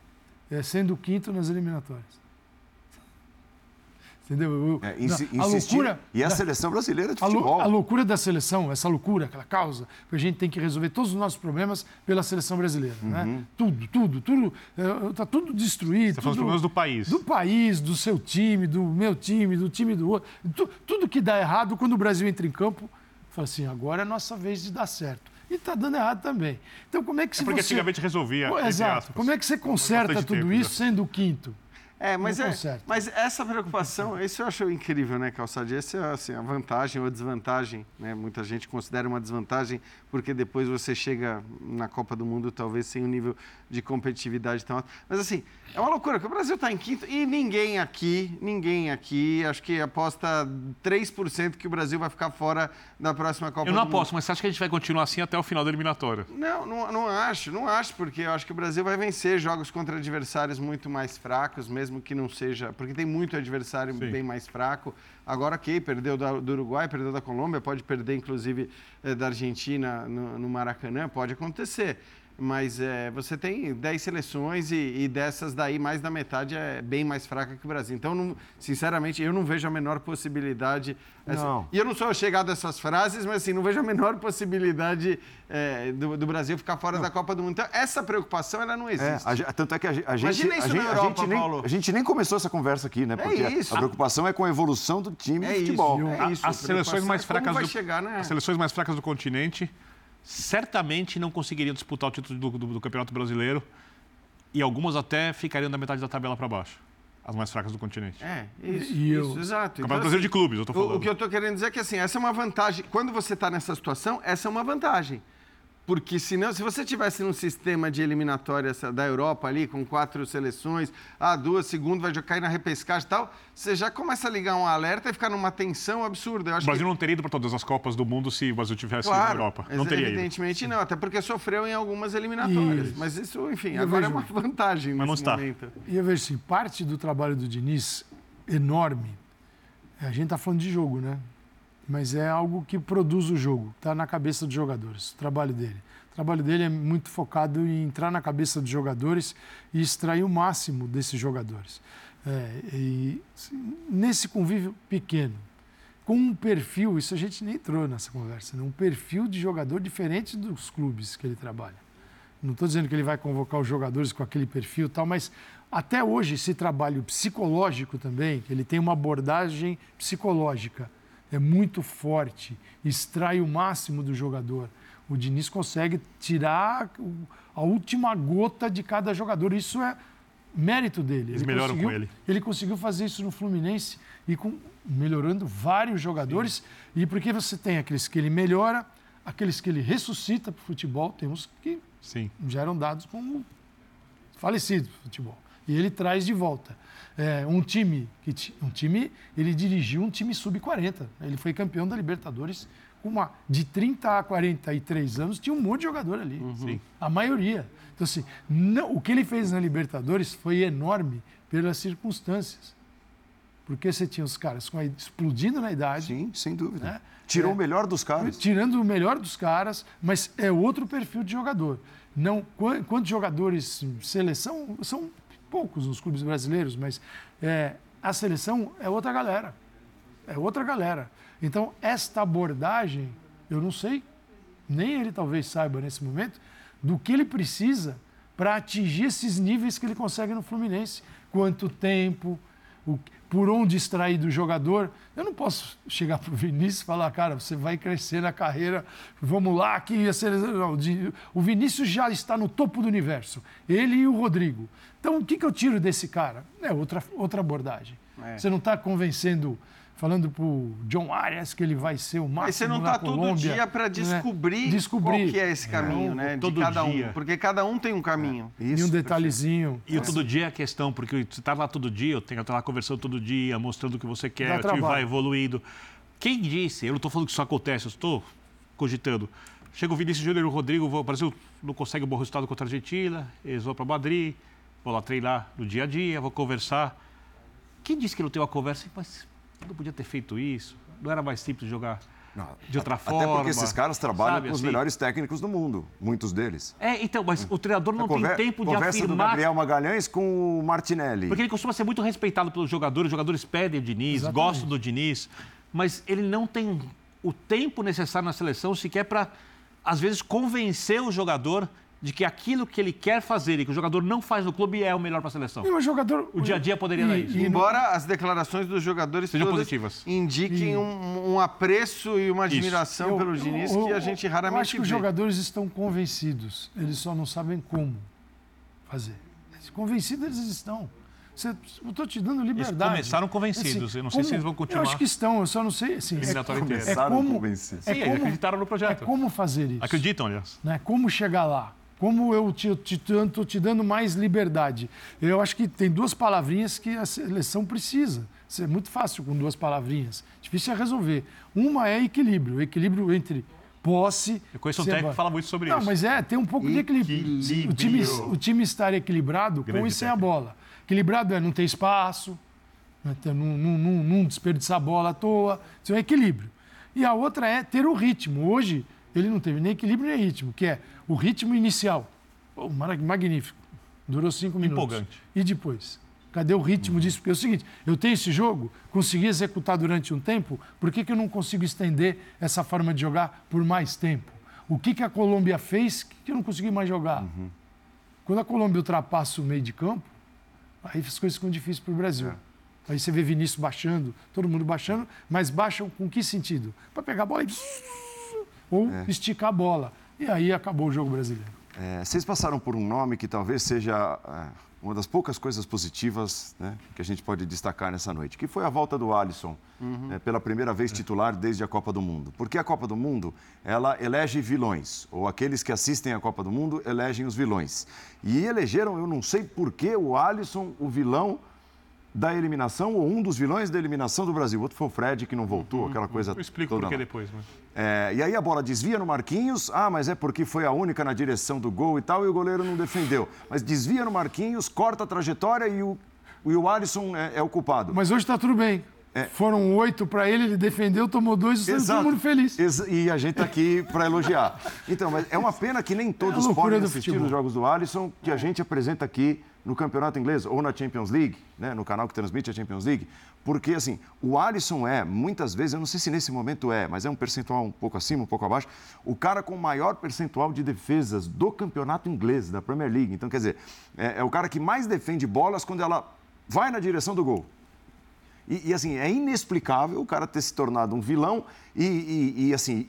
É, sendo quinto nas eliminatórias. Entendeu? É, insi a loucura e a da, seleção brasileira de futebol. A, a, loucura da seleção, essa loucura, aquela causa, que a gente tem que resolver todos os nossos problemas pela seleção brasileira. Né? Uhum. Né? Tudo, tudo, tudo. Está é, tudo destruído. Você tudo, os problemas do país. Do país, do seu time, do meu time, do time do outro. Tu, tudo que dá errado quando o Brasil entra em campo, fala assim: agora é nossa vez de dar certo. E está dando errado também. Então, como é que é se porque você... antigamente resolvia. Exato. Como é que você conserta tudo tempo, isso sendo o quinto? É, mas, é, mas essa preocupação, isso eu acho incrível, né, Calçade? Essa é assim, a vantagem ou a desvantagem, né? Muita gente considera uma desvantagem porque depois você chega na Copa do Mundo talvez sem um nível de competitividade tão alto. Mas assim, é uma loucura, que o Brasil está em quinto e ninguém aqui, ninguém aqui, acho que aposta 3% que o Brasil vai ficar fora da próxima Copa Eu não do aposto, Mundo. mas você acha que a gente vai continuar assim até o final da eliminatória? Não, não, não acho, não acho, porque eu acho que o Brasil vai vencer jogos contra adversários muito mais fracos, mesmo mesmo que não seja. Porque tem muito adversário Sim. bem mais fraco. Agora, ok, perdeu da, do Uruguai, perdeu da Colômbia, pode perder, inclusive, eh, da Argentina no, no, Maracanã, pode acontecer. Mas é, você tem 10 seleções e, e, dessas daí, mais da metade é bem mais fraca que o Brasil. Então, não, sinceramente, eu não vejo a menor possibilidade. Essa, não. E eu não sou chegado a essas frases, mas assim, não vejo a menor possibilidade é, do, do, Brasil ficar fora não. da Copa do Mundo. Então, essa preocupação ela não é, existe. É, a, tanto é que a, a gente. Imagina isso a, Europa, a gente nem, Paulo. A gente nem começou essa conversa aqui, né? É Porque a, a, preocupação é com a evolução do time é de futebol. Isso, é isso. As seleções mais fracas do, chegar, né? as seleções mais fracas do continente certamente não conseguiriam disputar o título do, do, do Campeonato Brasileiro e algumas até ficariam da metade da tabela para baixo. As mais fracas do continente. É, isso, e eu... isso exato. Campeonato então, Brasileiro assim, de clubes, eu estou falando. O, o que eu estou querendo dizer é que assim, essa é uma vantagem. Quando você está nessa situação, essa é uma vantagem. Porque senão, se você tivesse num sistema de eliminatória da Europa ali, com quatro seleções, ah, duas, segundo, vai cair na repescagem e tal, você já começa a ligar um alerta e ficar numa tensão absurda. o Brasil que... não teria ido para todas as Copas do Mundo se o Brasil tivesse claro, ido na Europa. Não teria Evidentemente ido. não, até porque sofreu em algumas eliminatórias. Isso. Mas isso, enfim, agora vejo... é uma vantagem Mas nesse não momento. E eu vejo assim, parte do trabalho do Diniz, enorme, a gente está falando de jogo, né? Mas é algo que produz o jogo, está na cabeça dos jogadores, o trabalho dele. O trabalho dele é muito focado em entrar na cabeça dos jogadores e extrair o máximo desses jogadores. É, e nesse convívio pequeno, com um perfil, isso a gente nem entrou nessa conversa, né? um perfil de jogador diferente dos clubes que ele trabalha. Não estou dizendo que ele vai convocar os jogadores com aquele perfil tal, mas até hoje esse trabalho psicológico também, ele tem uma abordagem psicológica é muito forte, extrai o máximo do jogador. O Diniz consegue tirar a última gota de cada jogador. Isso é mérito dele. Eles ele melhoram com ele. Ele conseguiu fazer isso no Fluminense e com, melhorando vários jogadores. Sim. E porque você tem aqueles que ele melhora, aqueles que ele ressuscita para o futebol, temos que Sim. já eram dados como falecidos para o futebol. E ele traz de volta. É, um time que um time ele dirigiu um time sub 40 ele foi campeão da Libertadores com uma de 30 a 43 anos tinha um monte de jogador ali. Uhum. a maioria. Então assim não, o que ele fez na Libertadores foi enorme pelas circunstâncias. Porque você tinha os caras com a, explodindo na idade sim sem dúvida. né? tirou é, o melhor dos caras. tirando o melhor dos caras mas é outro perfil de jogador. Não quantos jogadores seleção são poucos nos clubes brasileiros, mas é, a seleção é outra galera. É outra galera. Então, esta abordagem, eu não sei, nem ele talvez saiba nesse momento, do que ele precisa para atingir esses níveis que ele consegue no Fluminense. Quanto tempo, o, por onde extrair do jogador. Eu não posso chegar para o Vinícius e falar, cara, você vai crescer na carreira, vamos lá, que a seleção. Não, o Vinícius já está no topo do universo, ele e o Rodrigo. Então, o que, que eu tiro desse cara? É outra, outra abordagem. É. Você não está convencendo falando para o John Arias que ele vai ser o máximo Mas você não está todo dia para descobrir, né? descobrir qual que é esse caminho, é, né? Todo de cada dia. um. Porque cada um tem um caminho. É. Isso, e um detalhezinho. E o todo dia é a questão, porque você está lá todo dia, eu tenho que estar lá conversando todo dia, mostrando o que você quer, o time vai evoluindo. Quem disse? Eu não estou falando que isso acontece, eu estou cogitando. Chega o Vinícius Júnior e o Rodrigo, o Brasil não consegue um bom resultado contra a Argentina, eles vão para Madrid, vou lá treinar no dia a dia, vou conversar. Quem disse que não tem uma conversa? Mas não podia ter feito isso? Não era mais simples jogar não, de outra forma? Até porque esses caras trabalham com os assim? melhores técnicos do mundo, muitos deles. É, então, mas o treinador não tem tempo de conversa afirmar... do Gabriel Magalhães com o Martinelli. Porque ele costuma ser muito respeitado pelos jogadores, os jogadores pedem o Diniz, Exatamente. gostam do Diniz, mas ele não tem o tempo necessário na seleção sequer para, às vezes, convencer o jogador de que aquilo que ele quer fazer e que o jogador não faz no clube é o melhor para a seleção. E o jogador, o dia a dia poderia e, dar isso. Embora as declarações dos jogadores sejam positivas, indiquem e... um, um, apreço e uma admiração eu, pelo Diniz eu, eu, que a gente raramente eu acho que vê. os jogadores estão convencidos, eles só não sabem como fazer. Convencidos eles estão. Você, eu estou te dando liberdade. Eles começaram convencidos. Assim, eu não sei se eles vão continuar. Eu acho que estão, eu só não sei. Assim, é, começaram é como, convencidos. Sim, é como, acreditaram no projeto. É como fazer isso. Acreditam, aliás. Né? Como chegar lá. Como eu estou te, te, te, dando mais liberdade. Eu acho que tem duas palavrinhas que a seleção precisa. Isso é muito fácil com duas palavrinhas. Difícil é resolver. Uma é equilíbrio. equilíbrio entre posse. Eu conheço um técnico que fala muito sobre não, isso. Não, mas é, tem um pouco equilíbrio. de equilíbrio. O time, o time estar equilibrado Grande com e sem a bola. Equilibrado é não ter espaço, né, não, não, não, não desperdiçar a bola à toa. Isso é equilíbrio. E a outra é ter o ritmo. Hoje, ele não teve nem equilíbrio nem ritmo, que é o ritmo inicial. Oh, magnífico. Durou cinco minutos. Empolgante. E depois? Cadê o ritmo disso? Porque é o seguinte, eu tenho esse jogo, consegui executar durante um tempo, por que, que eu não consigo estender essa forma de jogar por mais tempo? O que, que a Colômbia fez que eu não consegui mais jogar? Uhum. Quando a Colômbia ultrapassa o meio de campo, aí as coisas ficam difíceis para o Brasil. É. Aí você vê Vinícius baixando, todo mundo baixando, mas baixam com que sentido? Para pegar a bola e... ou é. esticar a bola. E aí acabou o jogo brasileiro. É, vocês passaram por um nome que talvez seja é, uma das poucas coisas positivas né, que a gente pode destacar nessa noite, que foi a volta do Alisson, uhum. é, pela primeira vez titular desde a Copa do Mundo. Porque a Copa do Mundo, ela elege vilões, ou aqueles que assistem a Copa do Mundo elegem os vilões. E elegeram, eu não sei porquê, o Alisson, o vilão da eliminação, ou um dos vilões da eliminação do Brasil. O outro foi o Fred, que não voltou, uhum, aquela coisa Eu explico por que depois. Mas... É, e aí a bola desvia no Marquinhos, ah, mas é porque foi a única na direção do gol e tal, e o goleiro não defendeu. Mas desvia no Marquinhos, corta a trajetória e o, e o Alisson é, é o culpado. Mas hoje está tudo bem. É. Foram oito para ele, ele defendeu, tomou dois, e todo mundo feliz. Exa e a gente está aqui para elogiar. Então, mas é uma pena que nem todos é podem assistir os jogos do Alisson, que a gente apresenta aqui no campeonato inglês ou na Champions League, né, no canal que transmite a Champions League, porque assim, o Alisson é, muitas vezes, eu não sei se nesse momento é, mas é um percentual um pouco acima, um pouco abaixo, o cara com o maior percentual de defesas do campeonato inglês, da Premier League. Então, quer dizer, é, é o cara que mais defende bolas quando ela vai na direção do gol. E, e, assim, é inexplicável o cara ter se tornado um vilão e, e, e assim,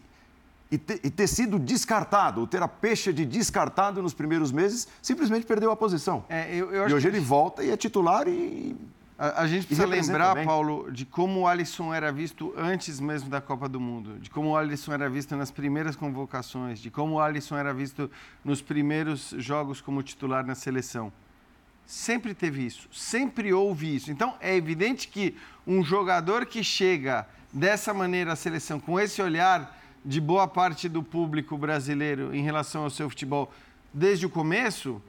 e ter, e ter, sido descartado, ou ter a pecha de descartado nos primeiros meses, simplesmente perdeu a posição. É, eu, eu e hoje ele volta e é titular e. A, a gente precisa lembrar, bem. Paulo, de como o Alisson era visto antes mesmo da Copa do Mundo, de como o Alisson era visto nas primeiras convocações, de como o Alisson era visto nos primeiros jogos como titular na seleção. Sempre teve isso, sempre houve isso. Então, é evidente que um jogador que chega dessa maneira à seleção, com esse olhar de boa parte do público brasileiro em relação ao seu futebol desde o começo,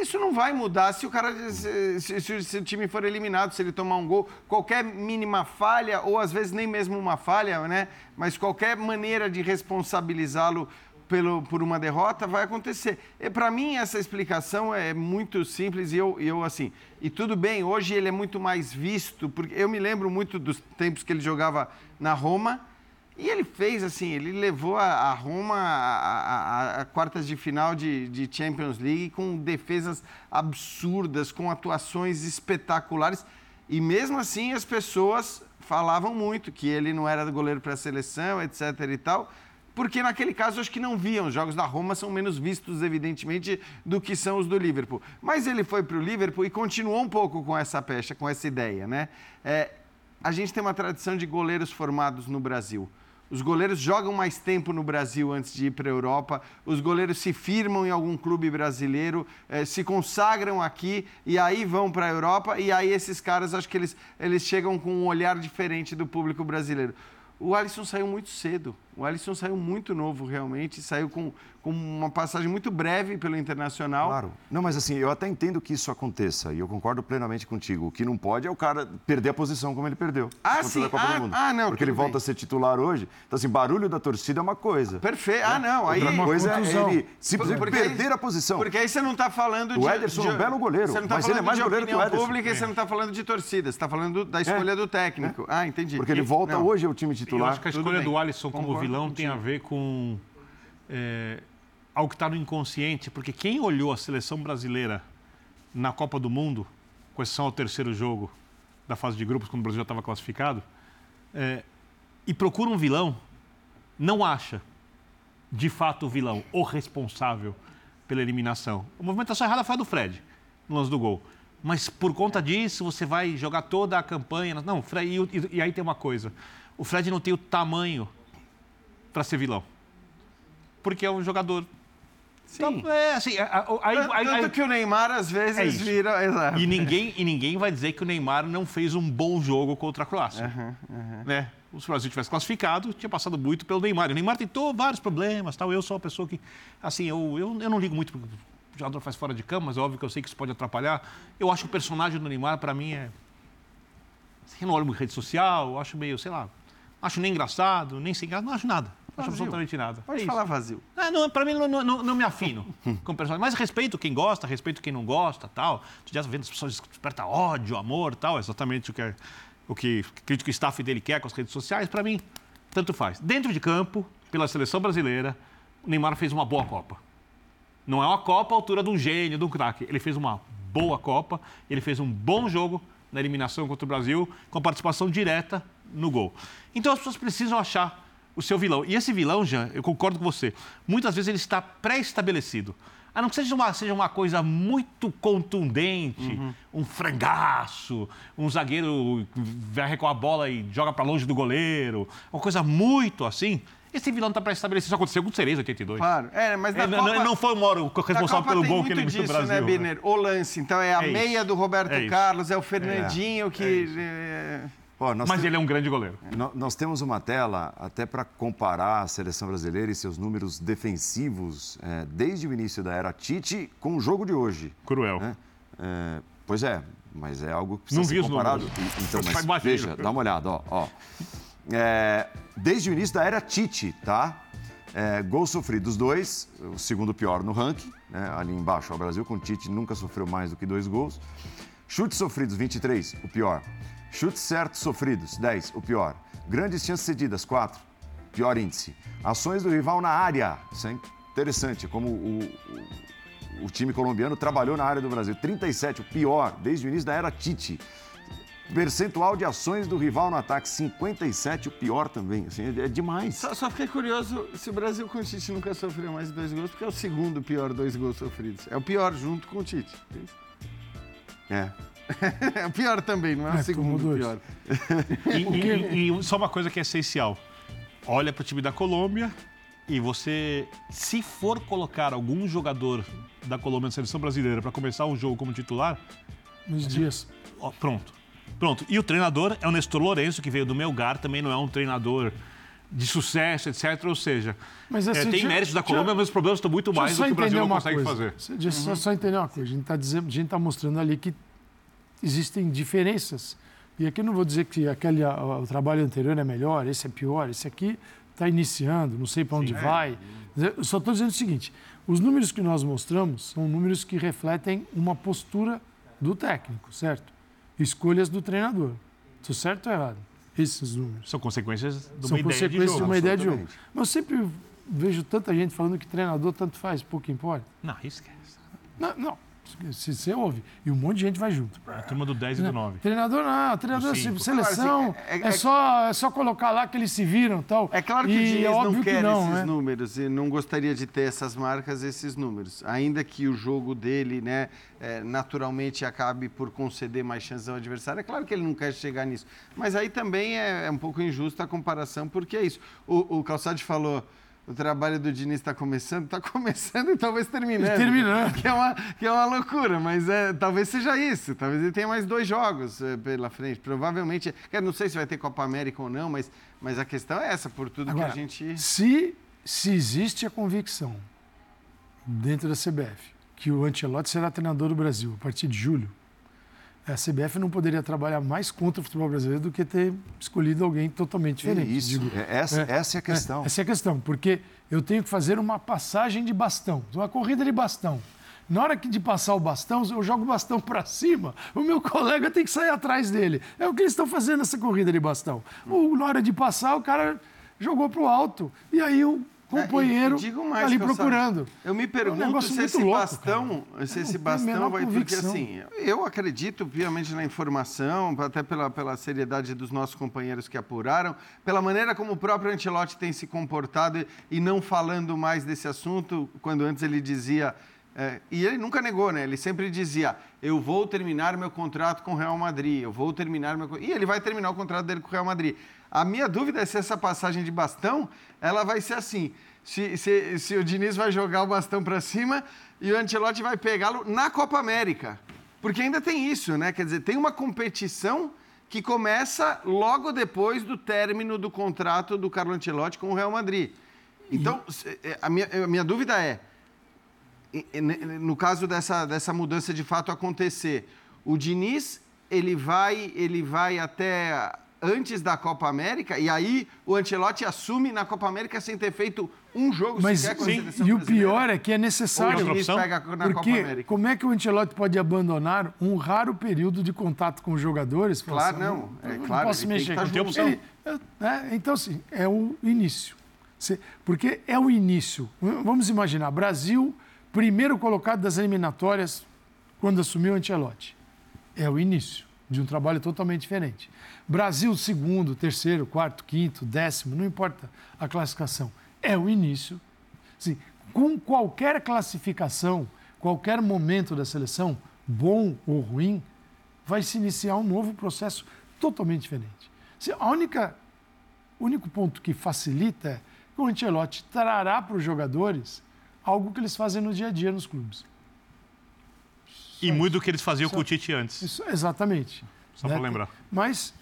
isso não vai mudar se o cara se, se, se, o time for eliminado, se ele tomar um gol, qualquer mínima falha ou às vezes nem mesmo uma falha, né? Mas qualquer maneira de responsabilizá-lo pelo, por uma derrota vai acontecer. E para mim essa explicação é muito simples e eu, eu assim. E tudo bem, hoje ele é muito mais visto, porque eu me lembro muito dos tempos que ele jogava na Roma. E ele fez assim, ele levou a, a Roma a, a, quartas de final de, de, Champions League com defesas absurdas, com atuações espetaculares. E mesmo assim as pessoas falavam muito que ele não era goleiro para a seleção, etc. e tal porque naquele caso acho que não viam. Os jogos da Roma são menos vistos, evidentemente, do que são os do Liverpool. Mas ele foi para o Liverpool e continuou um pouco com essa pecha, com essa ideia, né? É, a gente tem uma tradição de goleiros formados no Brasil. Os goleiros jogam mais tempo no Brasil antes de ir para a Europa. Os goleiros se firmam em algum clube brasileiro, eh, se consagram aqui e aí vão para a Europa. E aí esses caras, acho que eles, eles chegam com um olhar diferente do público brasileiro. O Alisson saiu muito cedo. O Alisson saiu muito novo, realmente. Saiu com, com uma passagem muito breve pelo Internacional. Claro. Não, mas assim, eu até entendo que isso aconteça. E eu concordo plenamente contigo. O que não pode é o cara perder a posição como ele perdeu. Ah, sim. Ah, ah, não. Porque ele volta a ser titular hoje. Então, assim, barulho da torcida é uma coisa. Perfeito. Ah, não. Aí... Outra coisa é ele simplesmente perder aí, a posição. Porque aí você não está falando de... O Ederson é um belo goleiro. Você não tá mas ele é mais goleiro que o Ederson. pública e você não está falando de torcida. Você está falando da escolha é. do técnico. É. Ah, entendi. Porque ele volta não. hoje ao time titular. Eu acho que a escolha do Alisson como vilão tem a ver com é, algo que está no inconsciente, porque quem olhou a seleção brasileira na Copa do Mundo, com exceção ao terceiro jogo da fase de grupos, quando o Brasil já estava classificado, é, e procura um vilão, não acha de fato o vilão, o responsável pela eliminação. A movimentação errada foi a do Fred, no lance do gol. Mas por conta disso, você vai jogar toda a campanha. Não, Fred, e, e aí tem uma coisa: o Fred não tem o tamanho para ser vilão. Porque é um jogador. Sim. Então, é, assim, aí, aí, Tanto que o Neymar às vezes é vira. Exato. E ninguém, e ninguém vai dizer que o Neymar não fez um bom jogo contra a Croácia. Uhum, uhum. Né? Se o Brasil tivesse classificado, tinha passado muito pelo Neymar. O Neymar tentou vários problemas, tal. Eu sou uma pessoa que, assim, eu, eu, eu não ligo muito porque o jogador faz fora de cama, mas é óbvio que eu sei que isso pode atrapalhar. Eu acho que o personagem do Neymar, para mim, é. Assim, eu não olho muito rede social, eu acho meio, sei lá, acho nem engraçado, nem sem graça, não acho nada. Acho absolutamente nada. Pode é falar vazio. Ah, não, para mim, não, não, não, me afino com personagem. Mas respeito quem gosta, respeito quem não gosta, tal. Tu já vendo as pessoas desperta ódio, amor, tal. Exatamente o que, é, o que o crítico staff dele quer com as redes sociais. Para mim, tanto faz. Dentro de campo, pela seleção brasileira, o Neymar fez uma boa Copa. Não é uma Copa à altura de um gênio, de um craque. Ele fez uma boa Copa, ele fez um bom jogo na eliminação contra o Brasil, com participação direta no gol. Então as pessoas precisam achar o seu vilão. E esse vilão, Jean, eu concordo com você, muitas vezes ele está pré-estabelecido. A não que seja uma, seja uma coisa muito contundente, uhum. um frangaço, um zagueiro vai com a bola e joga para longe do goleiro, uma coisa muito assim. Esse vilão está pré-estabelecido. Isso aconteceu com o Cerezo 82. Claro. É, mas na é, Copa, não, não foi o Moro responsável pelo gol que ele meteu no Brasil. Né, Biner? O lance. Então é a é meia do Roberto é Carlos, é o Fernandinho é. que. É Pô, Mas ele é um grande goleiro. Nós temos uma tela até para comparar a seleção brasileira e seus números defensivos é, desde o início da era Tite com o jogo de hoje. Cruel. Né? É, pois é, mas é algo que precisa Não ser comparado. Então, mas veja, dá uma olhada, ó. ó. É, desde o início da era Tite, tá? É, gols sofridos, dois, o segundo pior no ranking, né? ali embaixo, o Brasil com Tite nunca sofreu mais do que dois gols. Chutes sofridos, 23, o pior. Chutes certos sofridos, 10, o pior. Grandes chances cedidas, 4, pior índice. Ações do rival na área, isso é interessante, como o, o, o time colombiano trabalhou na área do Brasil. 37, o pior, desde o início da era Tite. Percentual de ações do rival no ataque, 57, o pior também. Assim, é, é demais. Só, só, fiquei curioso se o Brasil com o Tite nunca sofreu mais de dois gols, porque é o segundo pior dois gols sofridos. É o pior junto com o Tite. É. É pior também, não é, é o segundo pior. E, e, e, só uma coisa que é essencial. Olha para o time da Colômbia e você, se for colocar algum jogador da Colômbia na seleção brasileira para começar o jogo como titular... Nos dias. Ó, pronto. Pronto. E o treinador é o Nestor Lourenço, que veio do Melgar, também não é um treinador de sucesso, etc. Ou seja, mas, assim, é, tem méritos da Colômbia, já, mas os problemas estão muito mais do que o Brasil não consegue coisa. fazer. Uhum. só entender uma coisa. A gente está tá mostrando ali que existem diferenças. E aqui não vou dizer que aquele, o trabalho anterior é melhor, esse é pior, esse aqui está iniciando, não sei para onde Sim, é. vai. É. Eu só estou dizendo o seguinte: os números que nós mostramos são números que refletem uma postura do técnico, certo? Escolhas do treinador. Estou certo ou errado? Esses números. São consequências de uma são ideia consequências de, jogo, de uma ideia de jogo. Mas eu sempre vejo tanta gente falando que treinador tanto faz, pouco importa. Não, esquece. Não, não. Se você ouve. E um monte de gente vai junto. A turma do 10 e do 9. Treinador não, treinador, assim, seleção, é, é, é, só, é só colocar lá que eles se viram tal. É claro que e o Diniz é não quer que não, esses né? números e não gostaria de ter essas marcas, esses números. Ainda que o jogo dele, né, é, naturalmente acabe por conceder mais chances ao adversário, é claro que ele não quer chegar nisso. Mas aí também é, é um pouco injusta a comparação, porque é isso. O, o Calçade falou o trabalho do Diniz está começando, está começando e talvez terminando. Terminando. Que é uma, que é uma loucura, mas é, talvez seja isso. Talvez ele tenha mais dois jogos é, pela frente. Provavelmente, eu não sei se vai ter Copa América ou não, mas, mas a questão é essa, por tudo Agora, que a gente. Se, se existe a convicção dentro da CBF que o Ancelotti será treinador do Brasil a partir de julho, a CBF não poderia trabalhar mais contra o futebol brasileiro do que ter escolhido alguém totalmente diferente. Isso, digo. É, essa, é, essa é a questão. É, essa é a questão, porque eu tenho que fazer uma passagem de bastão, uma corrida de bastão. Na hora de passar o bastão, eu jogo o bastão para cima, o meu colega tem que sair atrás dele. É o que eles estão fazendo nessa corrida de bastão. Ou na hora de passar, o cara jogou para o alto. E aí o companheiro mais, ali procurando. Eu me pergunto é um se esse louco, bastão, cara. se esse bastão vai porque assim, eu acredito piamente na informação, até pela, pela seriedade dos nossos companheiros que apuraram, pela maneira como o próprio Ancelotti tem se comportado e não falando mais desse assunto, quando antes ele dizia é, e ele nunca negou, né? Ele sempre dizia: eu vou terminar meu contrato com o Real Madrid, eu vou terminar meu. E ele vai terminar o contrato dele com o Real Madrid. A minha dúvida é se essa passagem de bastão ela vai ser assim. Se, se, se o Diniz vai jogar o bastão para cima e o Ancelotti vai pegá-lo na Copa América. Porque ainda tem isso, né? Quer dizer, tem uma competição que começa logo depois do término do contrato do Carlo Ancelotti com o Real Madrid. Então, é, a minha, a minha dúvida é, no caso dessa, dessa mudança de fato acontecer, o Diniz ele vai, ele vai até antes da Copa América e aí o Ancelotti assume na Copa América sem ter feito um jogo Mas sequer com a sim, seleção e o pior é que é necessário. Diniz pega na Copa Porque América. como é que o Ancelotti pode abandonar um raro período de contato com os jogadores? Claro, assim, não. É não claro, posso ele tem mexer. que tá Ele- é, então, assim, é o início. Porque é o início. Vamos imaginar, Brasil, primeiro colocado das eliminatórias quando assumiu o Ancelotti. É o início de um trabalho totalmente diferente. Brasil, segundo, terceiro, quarto, quinto, décimo, não importa a classificação. É o início Assim, com qualquer classificação, qualquer momento da seleção, bom ou ruim, vai se iniciar um novo processo totalmente diferente. Se A única, único ponto que facilita é que o Ancelotti trará para os jogadores algo que eles fazem no dia a dia nos clubes. E muito do que eles faziam Só- com o Tite antes. Isso, exatamente. Só para lembrar. Mas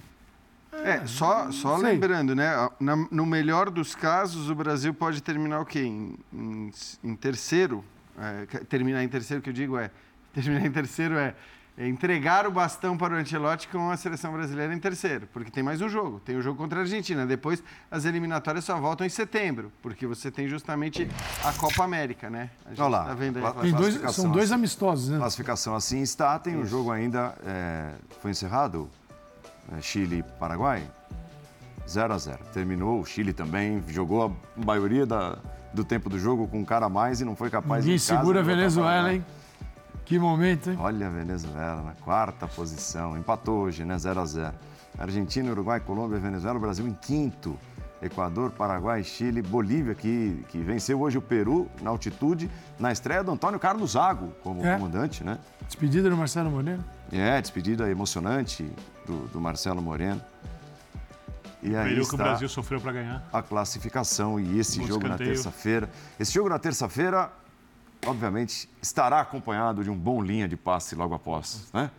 É, só, só sei. lembrando, né? na- no melhor dos casos, o Brasil pode terminar o quê? Em, em- em terceiro. É, terminar em terceiro, que eu digo é. Terminar em terceiro é, é entregar o bastão para o Ancelotti com a seleção brasileira em terceiro, porque tem mais um jogo. Tem o jogo contra a Argentina. Depois, as eliminatórias só voltam em setembro, porque você tem justamente a Copa América, né? A gente Olha lá. tá vendo aí. Dois, classificação, são dois assim. amistosos, né? Classificação assim está, tem o jogo ainda. é, foi encerrado? É, Chile e Paraguai? 0 a 0 Terminou, o Chile também jogou a maioria da- do tempo do jogo com um cara a mais e não foi capaz Ninguém em casa segura a de Venezuela, hein? Que momento, hein? Olha a Venezuela na quarta posição. Empatou hoje, né? 0 a 0 Argentina, Uruguai, Colômbia, Venezuela, Brasil em quinto. Equador, Paraguai, Chile, Bolívia, que, que venceu hoje o Peru na altitude, na estreia do Antônio Carlos Zago como É. comandante, né? Despedida do Marcelo Moreno. É, despedida emocionante do, do Marcelo Moreno. E aí Período que o Brasil sofreu para ganhar. a classificação e esse jogo na escanteio. terça-feira. Esse jogo na terça-feira, obviamente, estará acompanhado de um bom linha de passe logo após, né?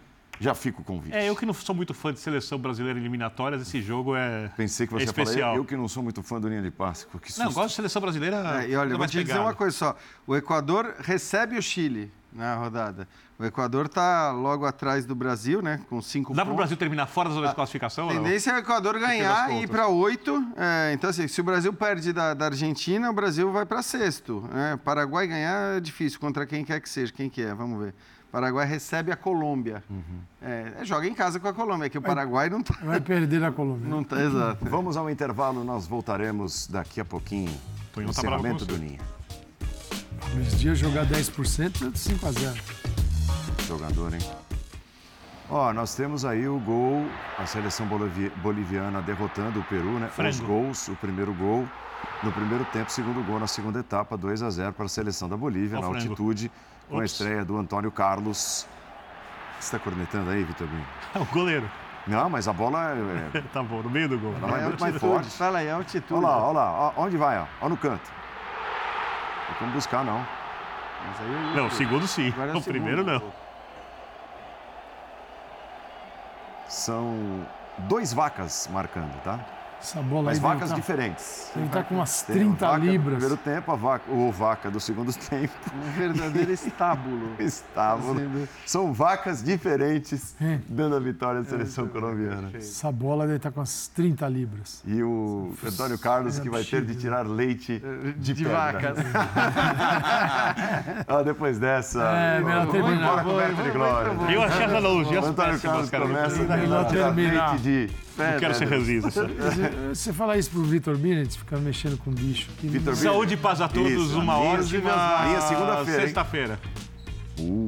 Já fica o convite. É, eu que não sou muito fã de seleção brasileira eliminatórias, esse jogo é, Pensei que é você ia falar, especial. eu que não sou muito fã do linha de passe. Que susto. Não, gosto de seleção brasileira. É, e olha, eu vou te dizer pegada. uma coisa só. O Equador recebe o Chile na rodada. O Equador está logo atrás do Brasil, né? Com cinco Dá para o. Brasil terminar fora da zona de classificação? A tendência é o Equador ganhar e ir para oito. É, então, assim, se o Brasil perde da, da Argentina, o Brasil vai para sexto. né? Paraguai ganhar é difícil, contra quem quer que seja. Quem que é? Vamos ver. Paraguai recebe a Colômbia. É, é, joga em casa com a Colômbia, que o Paraguai não tá. Vai perder a Colômbia. Não tá exato. Vamos ao intervalo, nós voltaremos daqui a pouquinho. Tonhão tá bravo com Encerramento você. do Ninho. Esse dia jogar 10% é de 5 a 0. Jogador, hein? Ó, nós temos aí o gol, a seleção bolivi- boliviana derrotando o Peru, né? Os Frango. gols, o primeiro gol no primeiro tempo, segundo gol na segunda etapa, 2 a 0 para a seleção da Bolívia, Ó na frango. altitude, com a Ups. estreia do Antônio Carlos. Você está cornetando aí, Vitor Binho? o goleiro. Não, mas a bola é, Tá bom, no meio do gol. ela vai É muito mais forte. Fala aí, é altitude. Olha lá, olha lá, ó, onde vai, ó, ó no canto. Não como buscar, não. Mas aí Não, o segundo sim. É o primeiro segundo. não. São dois vacas marcando, tá? Essa bola Mas vacas tá- diferentes. Ele tá com umas Tem a 30 vaca do libras. primeiro tempo, a vaca, ou vaca do segundo tempo. Um verdadeiro estábulo. Estavam. Fazendo- São vacas diferentes É. dando a vitória à seleção colombiana. Essa bola deve estar com umas 30 libras. E o Antônio Carlos que vai ter de tirar leite de, De pedra. vacas. Ah, depois dessa. É, melhor vamos terminar. embora coberto de glória. Eu achei as analogias O Antônio Carlos começa a tirar leite de Não quero ser ranzinza. Você- Você fala isso pro Vitor Binet, ficar mexendo com bicho. Que Vitor Saúde e paz a todos, Isso, uma linha- ótima linha segunda-feira, sexta-feira. Uh,